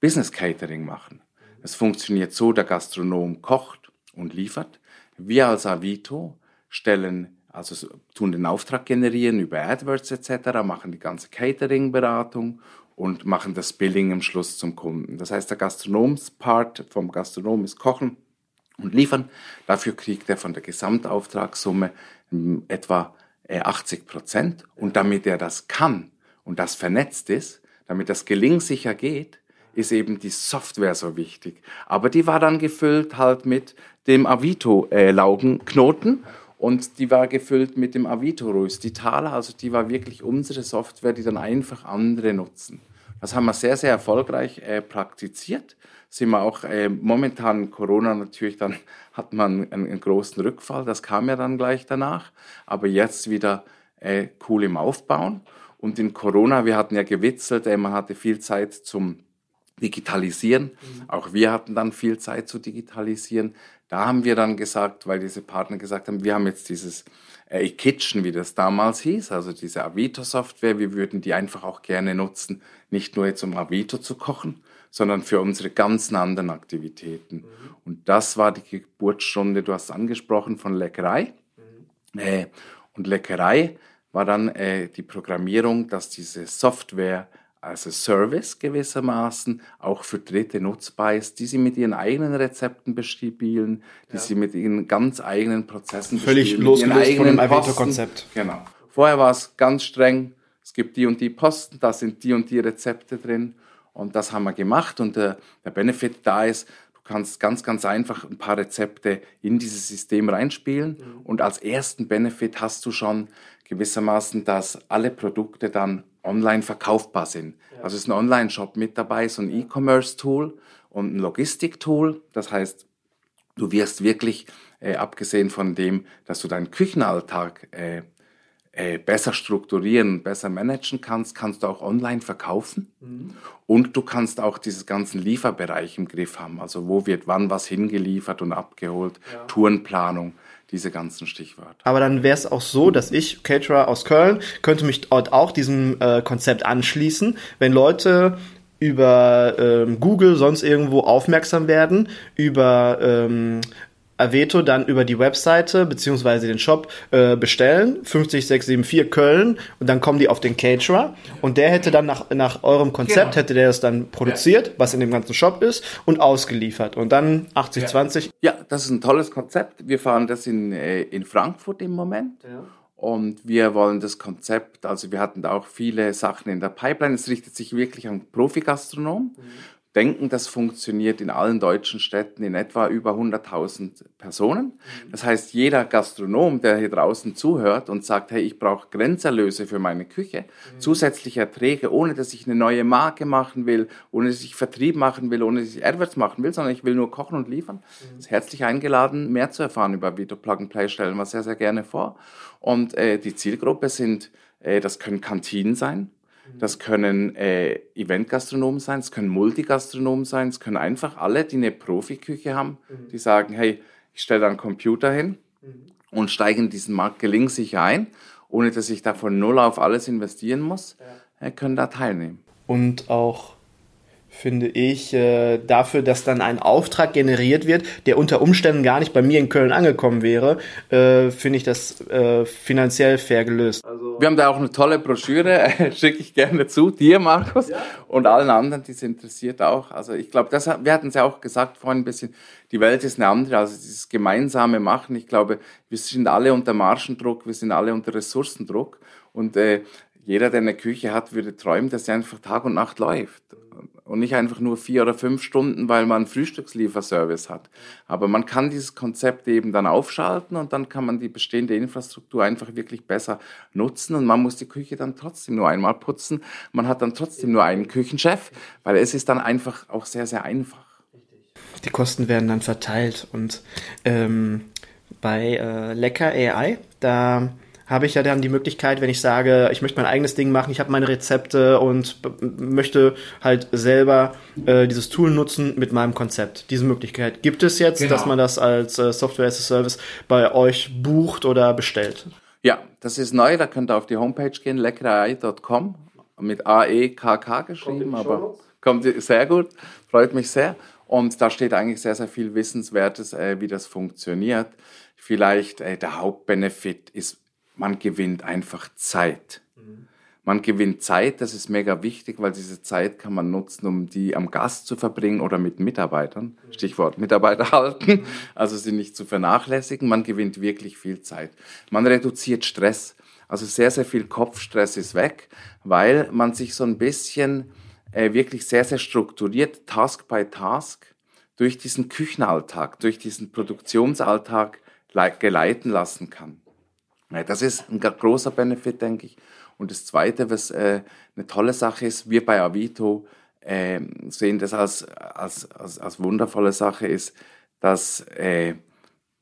Business Catering machen. Es funktioniert so, der Gastronom kocht und liefert. Wir als Avito stellen, also tun den Auftrag generieren über AdWords etc., machen die ganze Catering-Beratung und machen das Billing im Schluss zum Kunden. Das heißt, der Gastronomspart vom Gastronom ist Kochen und Liefern. Dafür kriegt er von der Gesamtauftragssumme hm, etwa 80 äh, Prozent. Und damit er das kann und das vernetzt ist, damit das gelingsicher geht, ist eben die Software so wichtig. Aber die war dann gefüllt halt mit dem Avito-Laugenknoten äh, und die war gefüllt mit dem Avito Röstitaler. Also die war wirklich unsere Software, die dann einfach andere nutzen. Das haben wir sehr, sehr erfolgreich äh, praktiziert. Sind wir auch äh, momentan Corona natürlich, dann hat man einen, einen, großen Rückfall. Das kam ja dann gleich danach. Aber jetzt wieder äh, cool im Aufbauen. Und in Corona, wir hatten ja gewitzelt, äh, man hatte viel Zeit zum Digitalisieren. Mhm. Auch wir hatten dann viel Zeit zu digitalisieren. Da haben wir dann gesagt, weil diese Partner gesagt haben, wir haben jetzt dieses äh, Kitchen, wie das damals hieß, also diese Avito-Software, wir würden die einfach auch gerne nutzen, nicht nur jetzt um Avito zu kochen, sondern für unsere ganzen anderen Aktivitäten. Mhm. Und das war die Geburtsstunde, du hast angesprochen, von Leckerei. Mhm. Äh, und Leckerei war dann äh, die Programmierung, dass diese Software also Service gewissermaßen auch für Dritte nutzbar ist, die sie mit ihren eigenen Rezepten bespielen, die ja. sie mit ihren ganz eigenen Prozessen Völlig bespielen. Völlig losgelöst von dem Avito-Konzept. Genau. Vorher war es ganz streng, es gibt die und die Posten, da sind die und die Rezepte drin und das haben wir gemacht und der, der Benefit da ist, du kannst ganz, ganz einfach ein paar Rezepte in dieses System reinspielen mhm. und als ersten Benefit hast du schon gewissermaßen, dass alle Produkte dann online verkaufbar sind. Ja. Also es ist ein Online-Shop mit dabei, so ein E-Commerce-Tool und ein Logistik-Tool. Das heißt, du wirst wirklich, äh, abgesehen von dem, dass du deinen Küchenalltag äh, äh, besser strukturieren, besser managen kannst, kannst du auch online verkaufen. Mhm. Und du kannst auch dieses ganzen Lieferbereich im Griff haben. Also wo wird wann was hingeliefert und abgeholt, ja. Tourenplanung diese ganzen Stichwörter. Aber dann wäre es auch so, dass ich, Caterer aus Köln, könnte mich dort auch diesem äh, Konzept anschließen, wenn Leute über ähm, Google sonst irgendwo aufmerksam werden, über ähm, Aveto dann über die Webseite beziehungsweise den Shop äh, bestellen, 50674 Köln und dann kommen die auf den Caterer und der hätte dann nach, nach eurem Konzept, genau. hätte der das dann produziert, ja. was in dem ganzen Shop ist und ausgeliefert und dann 80-20. Ja. ja. das ist ein tolles Konzept. Wir fahren das in, äh, in Frankfurt im Moment. Ja. Und wir wollen das Konzept, also wir hatten da auch viele Sachen in der Pipeline. Es richtet sich wirklich an Profigastronomen. Mhm denken, das funktioniert in allen deutschen Städten in etwa über 100.000 Personen. Mhm. Das heißt, jeder Gastronom, der hier draußen zuhört und sagt, hey, ich brauche Grenzerlöse für meine Küche, mhm. zusätzliche Erträge, ohne dass ich eine neue Marke machen will, ohne dass ich Vertrieb machen will, ohne dass ich AdWords machen will, sondern ich will nur kochen und liefern, mhm. ist herzlich eingeladen, mehr zu erfahren über Video Plug and Play, stellen wir sehr, sehr gerne vor. Und äh, die Zielgruppe sind, äh, das können Kantinen sein, das können äh, Eventgastronomen sein, es können Multigastronomen sein, es können einfach alle, die eine Profiküche haben, mhm. die sagen, hey, ich stelle da einen Computer hin mhm. und steige in diesen Markt gelingsicher ein, ohne dass ich da von null auf alles investieren muss, ja. äh, können da teilnehmen. Und auch finde ich, äh, dafür, dass dann ein Auftrag generiert wird, der unter Umständen gar nicht bei mir in Köln angekommen wäre, äh, finde ich das äh, finanziell fair gelöst. Also wir haben da auch eine tolle Broschüre, schicke ich gerne zu dir, Markus, ja. und allen anderen, die es interessiert auch. Also ich glaube, wir hatten es ja auch gesagt vorhin ein bisschen, die Welt ist eine andere, also dieses gemeinsame Machen. Ich glaube, wir sind alle unter Margendruck, wir sind alle unter Ressourcendruck und äh, jeder, der eine Küche hat, würde träumen, dass sie einfach Tag und Nacht läuft und nicht einfach nur vier oder fünf Stunden, weil man einen Frühstückslieferservice hat. Aber man kann dieses Konzept eben dann aufschalten und dann kann man die bestehende Infrastruktur einfach wirklich besser nutzen und man muss die Küche dann trotzdem nur einmal putzen. Man hat dann trotzdem nur einen Küchenchef, weil es ist dann einfach auch sehr, sehr einfach. Die Kosten werden dann verteilt und ähm, bei äh, Lecker AI, da habe ich ja dann die Möglichkeit, wenn ich sage, ich möchte mein eigenes Ding machen, ich habe meine Rezepte und möchte halt selber äh, dieses Tool nutzen mit meinem Konzept. Diese Möglichkeit gibt es jetzt, genau. dass man das als äh, Software as a Service bei euch bucht oder bestellt. Ja, das ist neu, da könnt ihr auf die Homepage gehen, leckerei.com mit A-E-K-K geschrieben, aber kommt sehr gut, freut mich sehr. Und da steht eigentlich sehr, sehr viel Wissenswertes, äh, wie das funktioniert. Vielleicht äh, der Hauptbenefit ist, man gewinnt einfach Zeit. Man gewinnt Zeit, das ist mega wichtig, weil diese Zeit kann man nutzen, um die am Gast zu verbringen oder mit Mitarbeitern. Stichwort Mitarbeiter halten, also sie nicht zu vernachlässigen. Man gewinnt wirklich viel Zeit. Man reduziert Stress. Also sehr, sehr viel Kopfstress ist weg, weil man sich so ein bisschen äh, wirklich sehr, sehr strukturiert, Task by Task, durch diesen Küchenalltag, durch diesen Produktionsalltag geleiten lassen kann. Das ist ein großer Benefit, denke ich. Und das Zweite, was äh, eine tolle Sache ist, wir bei Avito äh, sehen das als, als, als, als wundervolle Sache, ist, dass äh,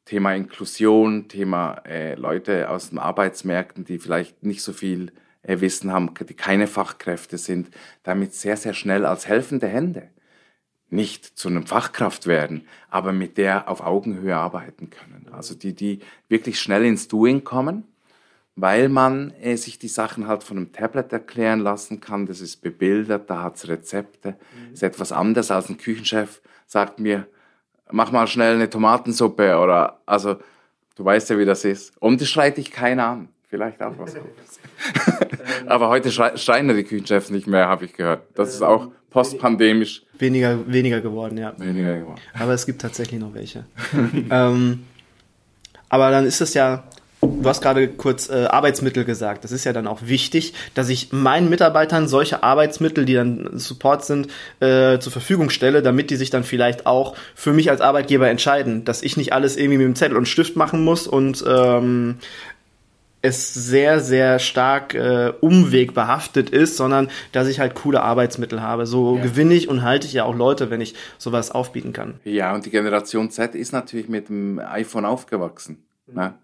Thema Inklusion, Thema äh, Leute aus den Arbeitsmärkten, die vielleicht nicht so viel äh, Wissen haben, die keine Fachkräfte sind, damit sehr, sehr schnell als helfende Hände nicht zu einem Fachkraft werden, aber mit der auf Augenhöhe arbeiten können. Also die, die wirklich schnell ins Doing kommen, weil man äh, sich die Sachen halt von einem Tablet erklären lassen kann. Das ist bebildert, da hat's Rezepte. Mhm. Ist etwas anderes als ein Küchenchef sagt mir, mach mal schnell eine Tomatensuppe oder also du weißt ja, wie das ist. Und das schreit dich keiner an. Vielleicht auch was Gutes. Aber heute schreien die Küchenchefs nicht mehr, habe ich gehört. Das ist auch postpandemisch. Weniger, weniger geworden, ja. Weniger geworden. Aber es gibt tatsächlich noch welche. ähm, aber dann ist es ja, du hast gerade kurz äh, Arbeitsmittel gesagt. Das ist ja dann auch wichtig, dass ich meinen Mitarbeitern solche Arbeitsmittel, die dann Support sind, äh, zur Verfügung stelle, damit die sich dann vielleicht auch für mich als Arbeitgeber entscheiden, dass ich nicht alles irgendwie mit dem Zettel und Stift machen muss und ähm, es sehr, sehr stark äh, umwegbehaftet ist, sondern dass ich halt coole Arbeitsmittel habe. So ja. gewinne ich und halte ich ja auch Leute, wenn ich sowas aufbieten kann. Ja, und die Generation Z ist natürlich mit dem iPhone aufgewachsen. Mhm. Ne?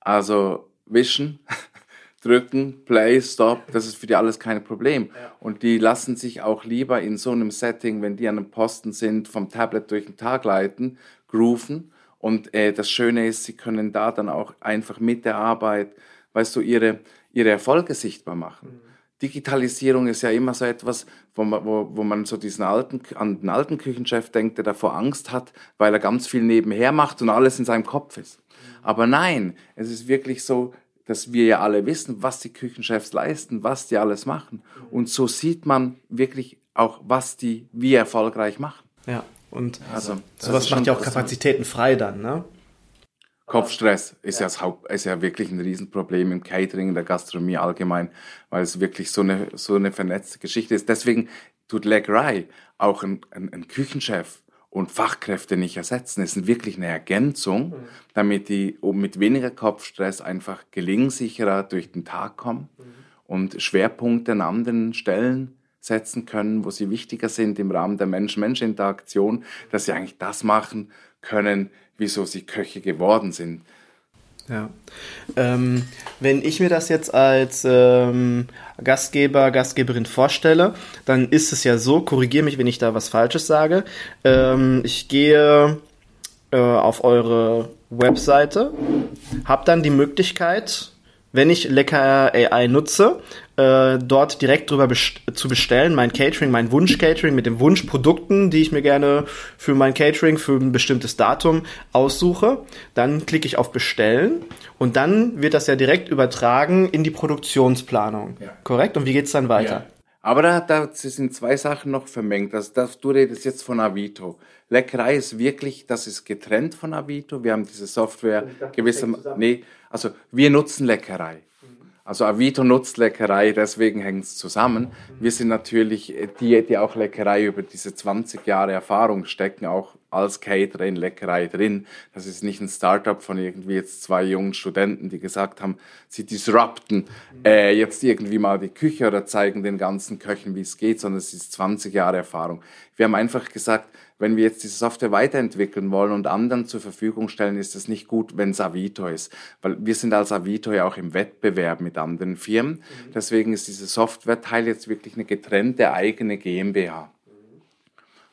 Also wischen, drücken, Play, Stop, das ist für die alles kein Problem. Ja. Und die lassen sich auch lieber in so einem Setting, wenn die an einem Posten sind, vom Tablet durch den Tag leiten, grooven und äh, das Schöne ist, sie können da dann auch einfach mit der Arbeit, weißt du, ihre, ihre Erfolge sichtbar machen. Mhm. Digitalisierung ist ja immer so etwas, wo man, wo, wo man so diesen alten, an den alten Küchenchef denkt, der davor Angst hat, weil er ganz viel nebenher macht und alles in seinem Kopf ist. Mhm. Aber nein, es ist wirklich so, dass wir ja alle wissen, was die Küchenchefs leisten, was die alles machen. Mhm. Und so sieht man wirklich auch, was die wie erfolgreich machen. Ja, und also, sowas macht ja auch Kapazitäten frei dann, ne? Kopfstress ist ja. das Haupt, ist ja wirklich ein Riesenproblem im Catering, in der Gastronomie allgemein, weil es wirklich so eine, so eine vernetzte Geschichte ist. Deswegen tut Legrai auch ein, ein, ein Küchenchef und Fachkräfte nicht ersetzen. Es ist wirklich eine Ergänzung, mhm. damit die mit weniger Kopfstress einfach gelingsicherer durch den Tag kommen mhm. und Schwerpunkte an anderen Stellen setzen können, wo sie wichtiger sind im Rahmen der Mensch-Mensch-Interaktion, dass sie eigentlich das machen können, wieso sie Köche geworden sind. Ja. Ähm, wenn ich mir das jetzt als ähm, Gastgeber, Gastgeberin vorstelle, dann ist es ja so, korrigiere mich, wenn ich da was Falsches sage. Ähm, ich gehe äh, auf eure Webseite, habe dann die Möglichkeit, wenn ich Lecker AI nutze, äh, dort direkt drüber best zu bestellen, mein Catering, mein Wunsch-Catering mit den Wunschprodukten, die ich mir gerne für mein Catering für ein bestimmtes Datum aussuche. Dann klicke ich auf Bestellen und dann wird das ja direkt übertragen in die Produktionsplanung. Ja. Korrekt? Und wie geht's dann weiter? Ja. Aber da, da sind zwei Sachen noch vermengt. Das, das, du redest jetzt von Avito. Leckerei ist wirklich, das ist getrennt von Avito. Wir haben diese Software gewissermaßen. Nee, also wir nutzen Leckerei. Also Avito nutzt Leckerei, deswegen hängt es zusammen. Wir sind natürlich die, die auch Leckerei über diese 20 Jahre Erfahrung stecken, auch als Caterer in Leckerei drin. Das ist nicht ein Startup von irgendwie jetzt zwei jungen Studenten, die gesagt haben, sie disrupten äh, jetzt irgendwie mal die Küche oder zeigen den ganzen Köchen, wie es geht, sondern es ist 20 Jahre Erfahrung. Wir haben einfach gesagt, wenn wir jetzt diese Software weiterentwickeln wollen und anderen zur Verfügung stellen, ist es nicht gut, wenn es Avito ist. Weil wir sind als Avito ja auch im Wettbewerb mit anderen Firmen. Mhm. Deswegen ist diese Software-Teil jetzt wirklich eine getrennte eigene GmbH.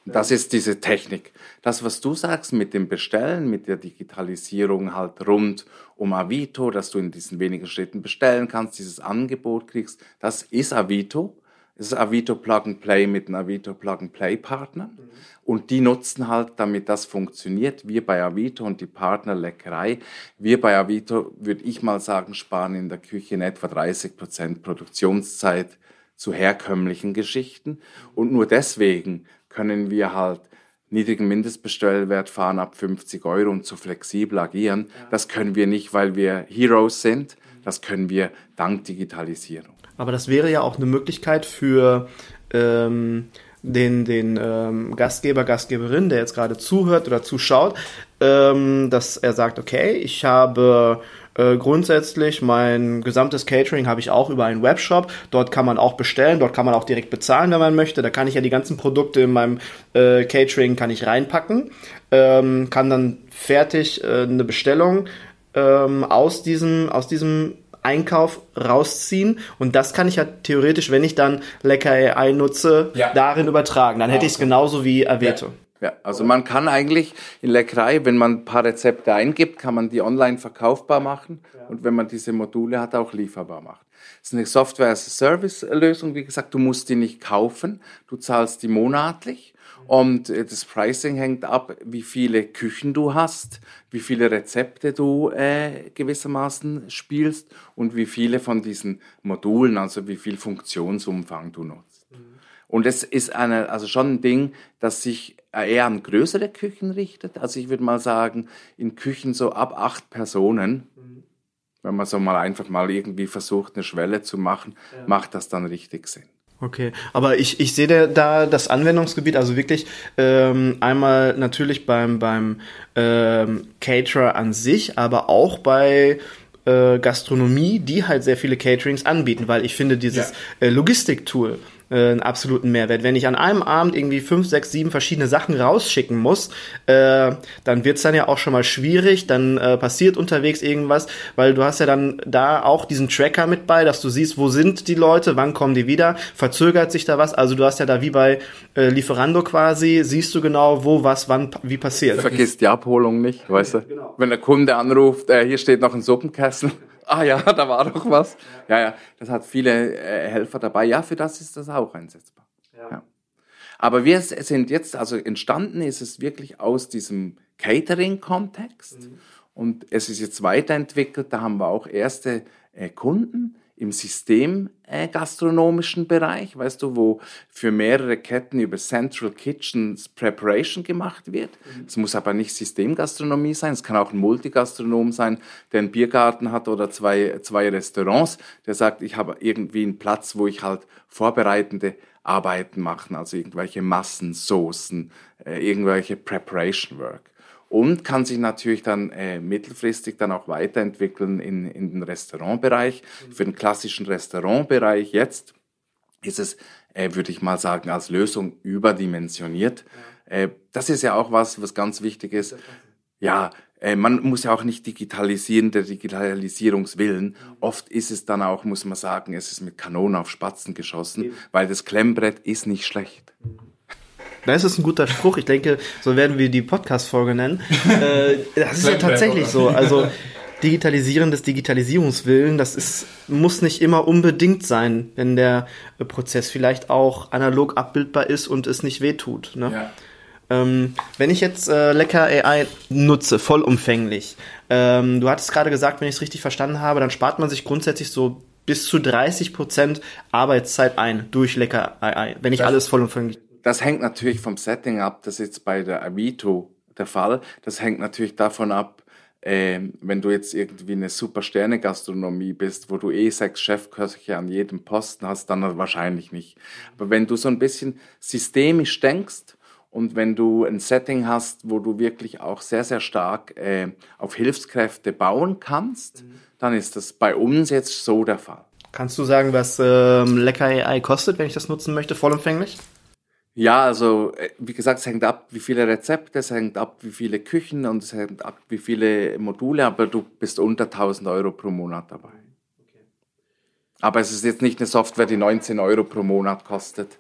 Das ist diese Technik. Das, was du sagst mit dem Bestellen, mit der Digitalisierung halt rund um Avito, dass du in diesen wenigen Schritten bestellen kannst, dieses Angebot kriegst, das ist Avito. Es ist Avito Plug and Play mit einem Avito Plug and Play Partner. Mhm. Und die nutzen halt, damit das funktioniert. Wir bei Avito und die Partner Leckerei. Wir bei Avito, würde ich mal sagen, sparen in der Küche in etwa 30 Prozent Produktionszeit zu herkömmlichen Geschichten. Und nur deswegen können wir halt niedrigen Mindestbestellwert fahren ab 50 Euro und so flexibel agieren. Das können wir nicht, weil wir Heroes sind. Das können wir dank Digitalisierung. Aber das wäre ja auch eine Möglichkeit für ähm, den, den ähm, Gastgeber, Gastgeberin, der jetzt gerade zuhört oder zuschaut, ähm, dass er sagt, okay, ich habe äh, grundsätzlich mein gesamtes Catering habe ich auch über einen Webshop. Dort kann man auch bestellen, dort kann man auch direkt bezahlen, wenn man möchte. Da kann ich ja die ganzen Produkte in meinem äh, Catering kann ich reinpacken, ähm, kann dann fertig äh, eine Bestellung ähm, aus diesem aus diesem Einkauf rausziehen und das kann ich ja theoretisch, wenn ich dann Lecker AI nutze, ja. darin übertragen. Dann hätte ich es genauso wie Aveto. Ja. Ja. also man kann eigentlich in Leckerei, wenn man ein paar Rezepte eingibt, kann man die online verkaufbar machen ja. und wenn man diese Module hat, auch lieferbar machen. Das ist eine Software-as-a-Service-Lösung. Wie gesagt, du musst die nicht kaufen, du zahlst die monatlich und äh, das Pricing hängt ab, wie viele Küchen du hast, wie viele Rezepte du äh, gewissermaßen spielst und wie viele von diesen Modulen, also wie viel Funktionsumfang du nutzt. Und es ist eine, also schon ein Ding, das sich eher an größere Küchen richtet. Also ich würde mal sagen, in Küchen so ab acht Personen, mhm. wenn man so mal einfach mal irgendwie versucht, eine Schwelle zu machen, ja. macht das dann richtig Sinn. Okay, aber ich, ich sehe da das Anwendungsgebiet, also wirklich ähm, einmal natürlich beim, beim ähm, Caterer an sich, aber auch bei äh, Gastronomie, die halt sehr viele Caterings anbieten, weil ich finde dieses ja. äh, Logistiktool, äh, einen absoluten Mehrwert. Wenn ich an einem Abend irgendwie fünf, sechs, sieben verschiedene Sachen rausschicken muss, äh, dann wird's dann ja auch schon mal schwierig, dann äh, passiert unterwegs irgendwas, weil du hast ja dann da auch diesen Tracker mit bei, dass du siehst, wo sind die Leute, wann kommen die wieder, verzögert sich da was, also du hast ja da wie bei äh, Lieferando quasi, siehst du genau, wo was wann wie passiert. Vergiss die Abholung nicht, weißt du? Genau. Wenn der Kunde anruft, äh, hier steht noch ein Suppenkessel ah ja, da war doch was. Ja, ja, das hat viele äh, Helfer dabei. Ja, für das ist das auch einsetzbar. Ja. ja. Aber wir sind jetzt, also entstanden ist es wirklich aus diesem Catering-Kontext mhm. und es ist jetzt weiterentwickelt. Da haben wir auch erste äh, Kunden im systemgastronomischen äh, Bereich, weißt du, wo für mehrere Ketten über Central Kitchens Preparation gemacht wird. Mhm. Es muss aber nicht Systemgastronomie sein, es kann auch ein Multigastronom sein, der einen Biergarten hat oder zwei, zwei Restaurants, der sagt, ich habe irgendwie einen Platz, wo ich halt vorbereitende Arbeiten machen, also irgendwelche Massensoßen, äh, irgendwelche Preparation Work und kann sich natürlich dann äh, mittelfristig dann auch weiterentwickeln in, in den Restaurantbereich. Für den klassischen Restaurantbereich jetzt ist es, äh, würde ich mal sagen, als Lösung überdimensioniert. Äh, das ist ja auch was, was ganz wichtig ist. Ja, äh, man muss ja auch nicht digitalisieren, der Digitalisierungswillen. Oft ist es dann auch, muss man sagen, es ist mit Kanonen auf Spatzen geschossen, weil das Klemmbrett ist nicht schlecht. Das ist ein guter Spruch. Ich denke, so werden wir die Podcast-Folge nennen. äh, das ist ja tatsächlich so. Also Digitalisieren des Digitalisierungswillen, das ist, muss nicht immer unbedingt sein, wenn der Prozess vielleicht auch analog abbildbar ist und es nicht wehtut. Ne? Ja. Ähm, wenn ich jetzt äh, Lecker AI nutze, vollumfänglich, ähm, du hattest gerade gesagt, wenn ich es richtig verstanden habe, dann spart man sich grundsätzlich so bis zu 30 Prozent Arbeitszeit ein durch Lecker AI, wenn ich das, alles vollumfänglich das hängt natürlich vom Setting ab. Das ist jetzt bei der Avito der Fall. Das hängt natürlich davon ab, äh, wenn du jetzt irgendwie eine super Sterne-Gastronomie bist, wo du eh sechs Chefköche an jedem Posten hast, dann wahrscheinlich nicht. Aber wenn du so ein bisschen systemisch denkst und wenn du ein Setting hast, wo du wirklich auch sehr, sehr stark äh, auf Hilfskräfte bauen kannst, mhm. dann ist das bei uns jetzt so der Fall. Kannst du sagen, was ähm, Lecker AI kostet, wenn ich das nutzen möchte, vollumfänglich? Ja, also äh, wie gesagt, es hängt ab, wie viele Rezepte, es hängt ab, wie viele Küchen und es hängt ab, wie viele Module, aber du bist unter 1000 Euro pro Monat dabei. Okay. Aber es ist jetzt nicht eine Software, die 19 Euro pro Monat kostet,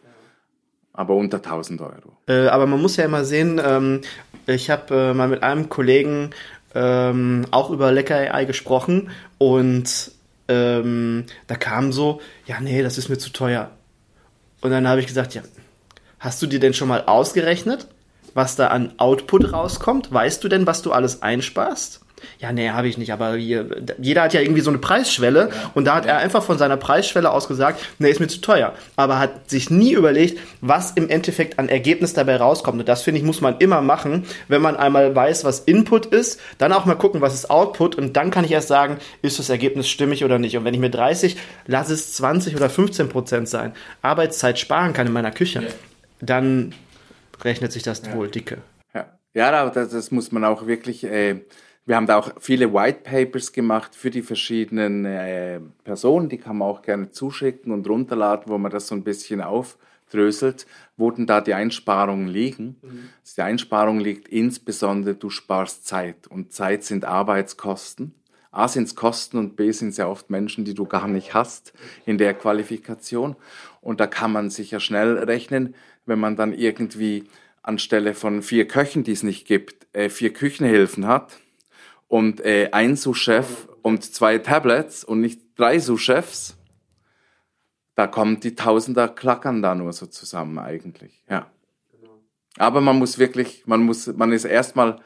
aber unter 1000 Euro. Äh, aber man muss ja immer sehen, ähm, ich habe äh, mal mit einem Kollegen ähm, auch über Lecker AI gesprochen und ähm, da kam so, ja nee, das ist mir zu teuer Und dann habe ich gesagt, ja, hast du dir denn schon mal ausgerechnet, was da an Output rauskommt? Weißt du denn, was du alles einsparst? Ja, nee, habe ich nicht, aber hier, jeder hat ja irgendwie so eine Preisschwelle ja. und da hat er einfach von seiner Preisschwelle aus gesagt, nee, ist mir zu teuer. Aber hat sich nie überlegt, was im Endeffekt an Ergebnis dabei rauskommt. Und das finde ich, muss man immer machen, wenn man einmal weiß, was Input ist, dann auch mal gucken, was ist Output und dann kann ich erst sagen, ist das Ergebnis stimmig oder nicht. Und wenn ich mir 30, lass es 20 oder 15 Prozent sein, Arbeitszeit sparen kann in meiner Küche, ja. Dann rechnet sich das ja. wohl dicke. Ja, ja das, das muss man auch wirklich. Äh wir haben da auch viele White Papers gemacht für die verschiedenen äh, Personen, die kann man auch gerne zuschicken und runterladen, wo man das so ein bisschen aufdröselt, wo denn da die Einsparungen liegen. Mhm. Die Einsparung liegt insbesondere, du sparst Zeit und Zeit sind Arbeitskosten. A sind es Kosten und B sind es ja oft Menschen, die du gar nicht hast in der Qualifikation. Und da kann man sicher schnell rechnen, wenn man dann irgendwie anstelle von vier Köchen, die es nicht gibt, äh, vier Küchenhilfen hat und äh, ein Sous-Chef und zwei Tablets und nicht drei Sous-Chefs, da kommen die Tausender klackern da nur so zusammen eigentlich, ja. Aber man muss wirklich, man muss, man ist erstmal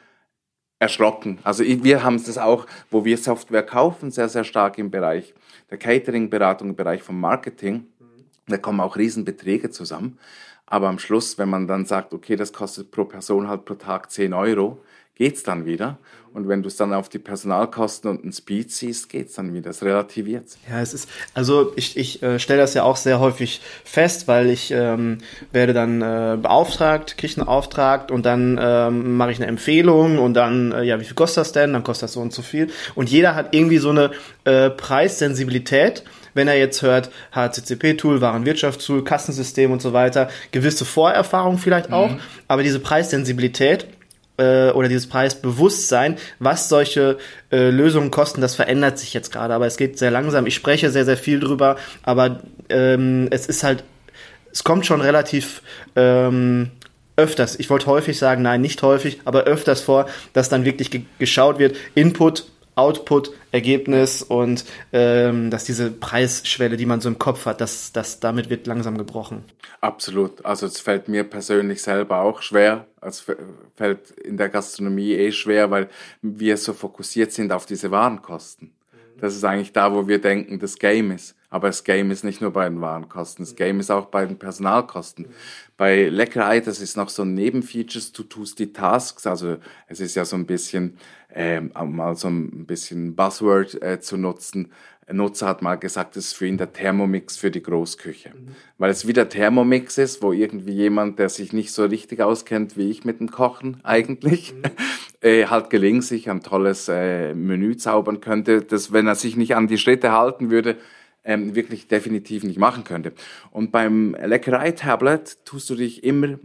erschrocken. Also wir haben es auch, wo wir Software kaufen, sehr, sehr stark im Bereich der Catering-Beratung, im Bereich vom Marketing. Da kommen auch Riesenbeträge zusammen. Aber am Schluss, wenn man dann sagt, okay, das kostet pro Person halt pro Tag 10 Euro, geht's dann wieder. Und wenn du es dann auf die Personalkosten und den Speed siehst, geht's dann wieder. Es relativiert. Ja, es ist, also ich, ich äh, stelle das ja auch sehr häufig fest, weil ich ähm, werde dann äh, beauftragt, kriege einen Auftrag und dann ähm, mache ich eine Empfehlung und dann, äh, ja, wie viel kostet das denn? Dann kostet das so und so viel. Und jeder hat irgendwie so eine äh, Preissensibilität wenn er jetzt hört, HCCP-Tool, Warenwirtschaftstool, Kassensystem und so weiter, gewisse Vorerfahrung vielleicht auch, mhm. aber diese Preissensibilität, äh, oder dieses Preisbewusstsein, was solche äh, Lösungen kosten, das verändert sich jetzt gerade. Aber es geht sehr langsam. Ich spreche sehr, sehr viel drüber, aber ähm, es ist halt, es kommt schon relativ ähm, öfters. Ich wollte häufig sagen, nein, nicht häufig, aber öfters vor, dass dann wirklich geschaut wird, Input Output, Ergebnis und ähm, dass diese Preisschwelle, die man so im Kopf hat, dass, dass damit wird langsam gebrochen. Absolut. Also es fällt mir persönlich selber auch schwer. Es fällt in der Gastronomie eh schwer, weil wir so fokussiert sind auf diese Warenkosten. Das ist eigentlich da, wo wir denken, das Game ist. Aber das Game ist nicht nur bei den Warenkosten, das Game ist auch bei den Personalkosten. Bei Leckerei, das ist noch so ein Nebenfeatures, du tust die Tasks, also es ist ja so ein bisschen, ähm, mal so ein bisschen Buzzword äh, zu nutzen. Ein Nutzer hat mal gesagt, das ist für ihn der Thermomix für die Großküche. Mhm. Weil es wieder Thermomix ist, wo irgendwie jemand, der sich nicht so richtig auskennt wie ich mit dem Kochen eigentlich, mhm. äh, halt gelingt sich ein tolles äh, Menü zaubern könnte, das, wenn er sich nicht an die Schritte halten würde, ähm, wirklich definitiv nicht machen könnte. Und beim Leckerei-Tablet tust du dich immer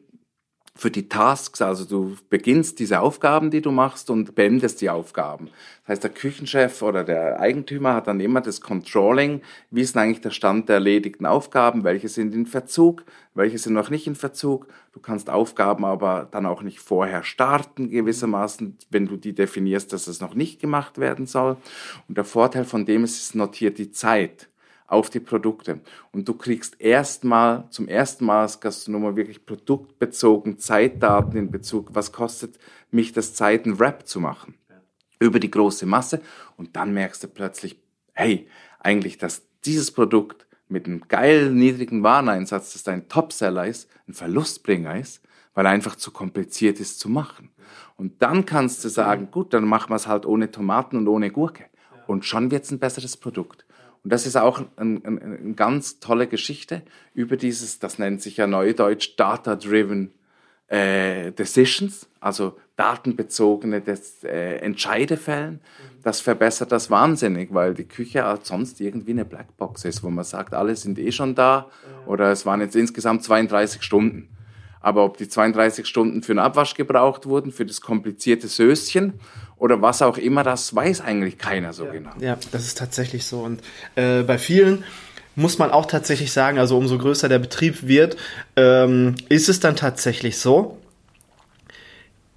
für die Tasks, also du beginnst diese Aufgaben, die du machst und beendest die Aufgaben. Das heißt, der Küchenchef oder der Eigentümer hat dann immer das Controlling, wie ist denn eigentlich der Stand der erledigten Aufgaben, welche sind in Verzug, welche sind noch nicht in Verzug. Du kannst Aufgaben aber dann auch nicht vorher starten, gewissermaßen, wenn du die definierst, dass es noch nicht gemacht werden soll. Und der Vorteil von dem ist, es notiert die Zeit auf die Produkte. Und du kriegst erstmal, zum ersten Mal als Gastronom wirklich produktbezogen Zeitdaten in Bezug, was kostet mich das Zeit, einen Wrap zu machen. Über die große Masse. Und dann merkst du plötzlich, hey, eigentlich, dass dieses Produkt mit einem geilen, niedrigen Wareneinsatz, das dein Topseller ist, ein Verlustbringer ist, weil einfach zu kompliziert ist zu machen. Und dann kannst du sagen, gut, dann machen wir es halt ohne Tomaten und ohne Gurke. Und schon wird es ein besseres Produkt. Und das ist auch eine ein, ein ganz tolle Geschichte über dieses, das nennt sich ja neudeutsch Data-Driven äh, Decisions, also datenbezogene des, äh, Entscheidefällen. Das verbessert das wahnsinnig, weil die Küche halt sonst irgendwie eine Blackbox ist, wo man sagt, alle sind eh schon da oder es waren jetzt insgesamt 32 Stunden. Aber ob die 32 Stunden für den Abwasch gebraucht wurden, für das komplizierte Söschen oder was auch immer, das weiß eigentlich keiner so ja. genau. Ja, das ist tatsächlich so. Und äh, bei vielen muss man auch tatsächlich sagen, also umso größer der Betrieb wird, ähm, ist es dann tatsächlich so,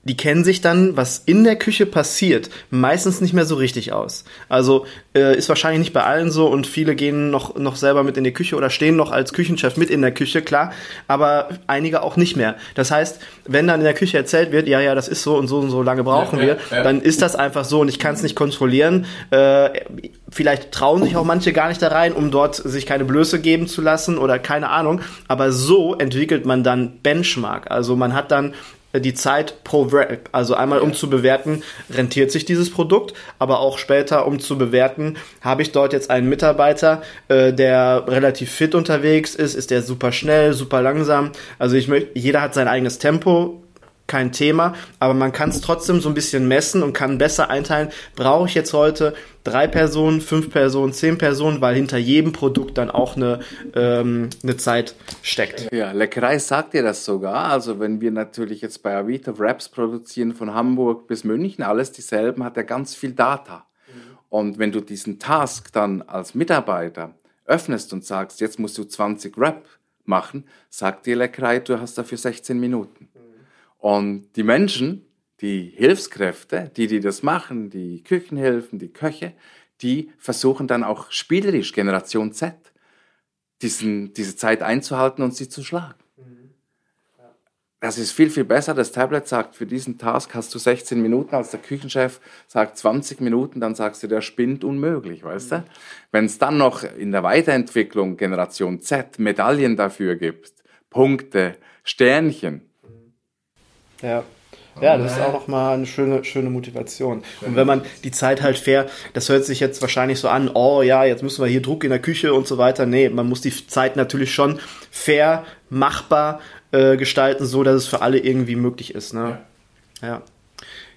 die kennen sich dann, was in der Küche passiert, meistens nicht mehr so richtig aus. Also äh, ist wahrscheinlich nicht bei allen so und viele gehen noch, noch selber mit in die Küche oder stehen noch als Küchenchef mit in der Küche, klar, aber einige auch nicht mehr. Das heißt, wenn dann in der Küche erzählt wird, ja, ja, das ist so und so und so lange brauchen ja, wir, ja, ja. dann ist das einfach so und ich kann es nicht kontrollieren. Äh, vielleicht trauen sich auch manche gar nicht da rein, um dort sich keine Blöße geben zu lassen oder keine Ahnung. Aber so entwickelt man dann Benchmark. Also man hat dann die Zeit pro Rap. Also einmal um zu bewerten, rentiert sich dieses Produkt, aber auch später um zu bewerten, habe ich dort jetzt einen Mitarbeiter, äh, der relativ fit unterwegs ist, ist der super schnell, super langsam. Also ich möchte, jeder hat sein eigenes Tempo, kein Thema, aber man kann es trotzdem so ein bisschen messen und kann besser einteilen, brauche ich jetzt heute drei Personen, fünf Personen, zehn Personen, weil hinter jedem Produkt dann auch eine, ähm, eine Zeit steckt. Ja, Leckerei sagt dir das sogar. Also wenn wir natürlich jetzt bei Avito Wraps produzieren von Hamburg bis München, alles dieselben, hat er ganz viel Data. Mhm. Und wenn du diesen Task dann als Mitarbeiter öffnest und sagst, jetzt musst du 20 Wrap machen, sagt dir Leckerei, du hast dafür 16 Minuten. Und die Menschen, die Hilfskräfte, die, die das machen, die Küchenhilfen, die Köche, die versuchen dann auch spielerisch Generation Z diesen, diese Zeit einzuhalten und sie zu schlagen. Mhm. Das ist viel, viel besser. Das Tablet sagt, für diesen Task hast du 16 Minuten, als der Küchenchef sagt 20 Minuten, dann sagst du, der spinnt unmöglich, weißt du? Mhm. Wenn es dann noch in der Weiterentwicklung Generation Z Medaillen dafür gibt, Punkte, Sternchen, ja. Ja, das ist auch nochmal eine schöne, schöne Motivation. Und wenn man die Zeit halt fair, das hört sich jetzt wahrscheinlich so an, oh ja, jetzt müssen wir hier Druck in der Küche und so weiter. Nee, man muss die Zeit natürlich schon fair, machbar äh, gestalten, so dass es für alle irgendwie möglich ist. Ne? Ja. ja.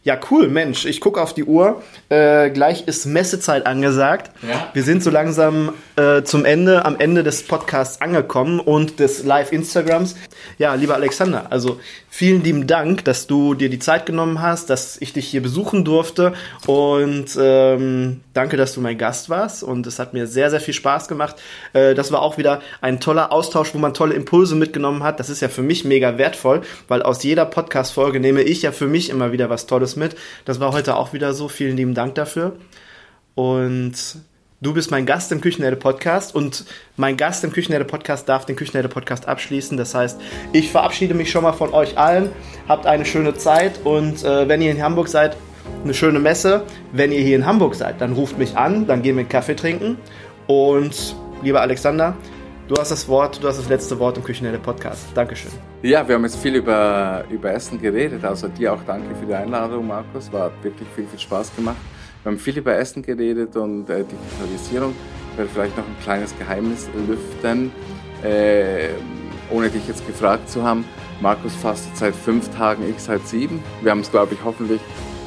Ja, cool, Mensch. Ich gucke auf die Uhr. Äh, gleich ist Messezeit angesagt. Ja. Wir sind so langsam äh, zum Ende, am Ende des Podcasts angekommen und des Live-Instagrams. Ja, lieber Alexander, also vielen lieben Dank, dass du dir die Zeit genommen hast, dass ich dich hier besuchen durfte und ähm, danke, dass du mein Gast warst und es hat mir sehr, sehr viel Spaß gemacht. Äh, das war auch wieder ein toller Austausch, wo man tolle Impulse mitgenommen hat. Das ist ja für mich mega wertvoll, weil aus jeder Podcast-Folge nehme ich ja für mich immer wieder was Tolles mit. Das war heute auch wieder so. Vielen lieben Dank dafür. Und Du bist mein Gast im Küchenherde Podcast und mein Gast im Küchenherde Podcast darf den Küchenherde Podcast abschließen. Das heißt, ich verabschiede mich schon mal von euch allen. Habt eine schöne Zeit und äh, wenn ihr in Hamburg seid, eine schöne Messe. Wenn ihr hier in Hamburg seid, dann ruft mich an, dann gehen wir Kaffee trinken. Und lieber Alexander, du hast das Wort, du hast das letzte Wort im Küchenherde Podcast. Dankeschön. Ja, wir haben jetzt viel über, über Essen geredet. Also dir auch danke für die Einladung, Markus. War wirklich viel, viel Spaß gemacht. Wir haben viel über Essen geredet und äh, Digitalisierung. Ich werde vielleicht noch ein kleines Geheimnis lüften, äh, ohne dich jetzt gefragt zu haben. Markus fastet seit fünf Tagen, ich seit sieben. Wir haben es, glaube ich, hoffentlich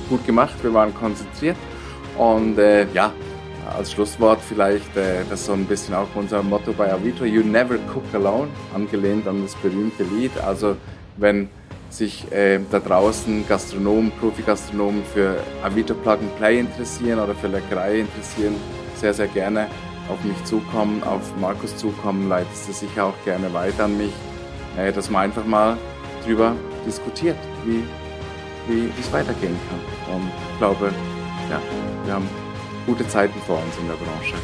gut gemacht. Wir waren konzentriert. Und äh, ja, als Schlusswort vielleicht, äh, das ist so ein bisschen auch unser Motto bei Avito, You never cook alone, angelehnt an das berühmte Lied. Also wenn sich äh, da draußen Gastronomen, Profi-Gastronomen für Avito Plug and Play interessieren oder für Leckerei interessieren, sehr, sehr gerne auf mich zukommen, auf Markus zukommen, leitest du sicher auch gerne weiter an mich, äh, dass man einfach mal drüber diskutiert, wie, wie es weitergehen kann. Und ich glaube, ja, wir haben gute Zeiten vor uns in der Branche.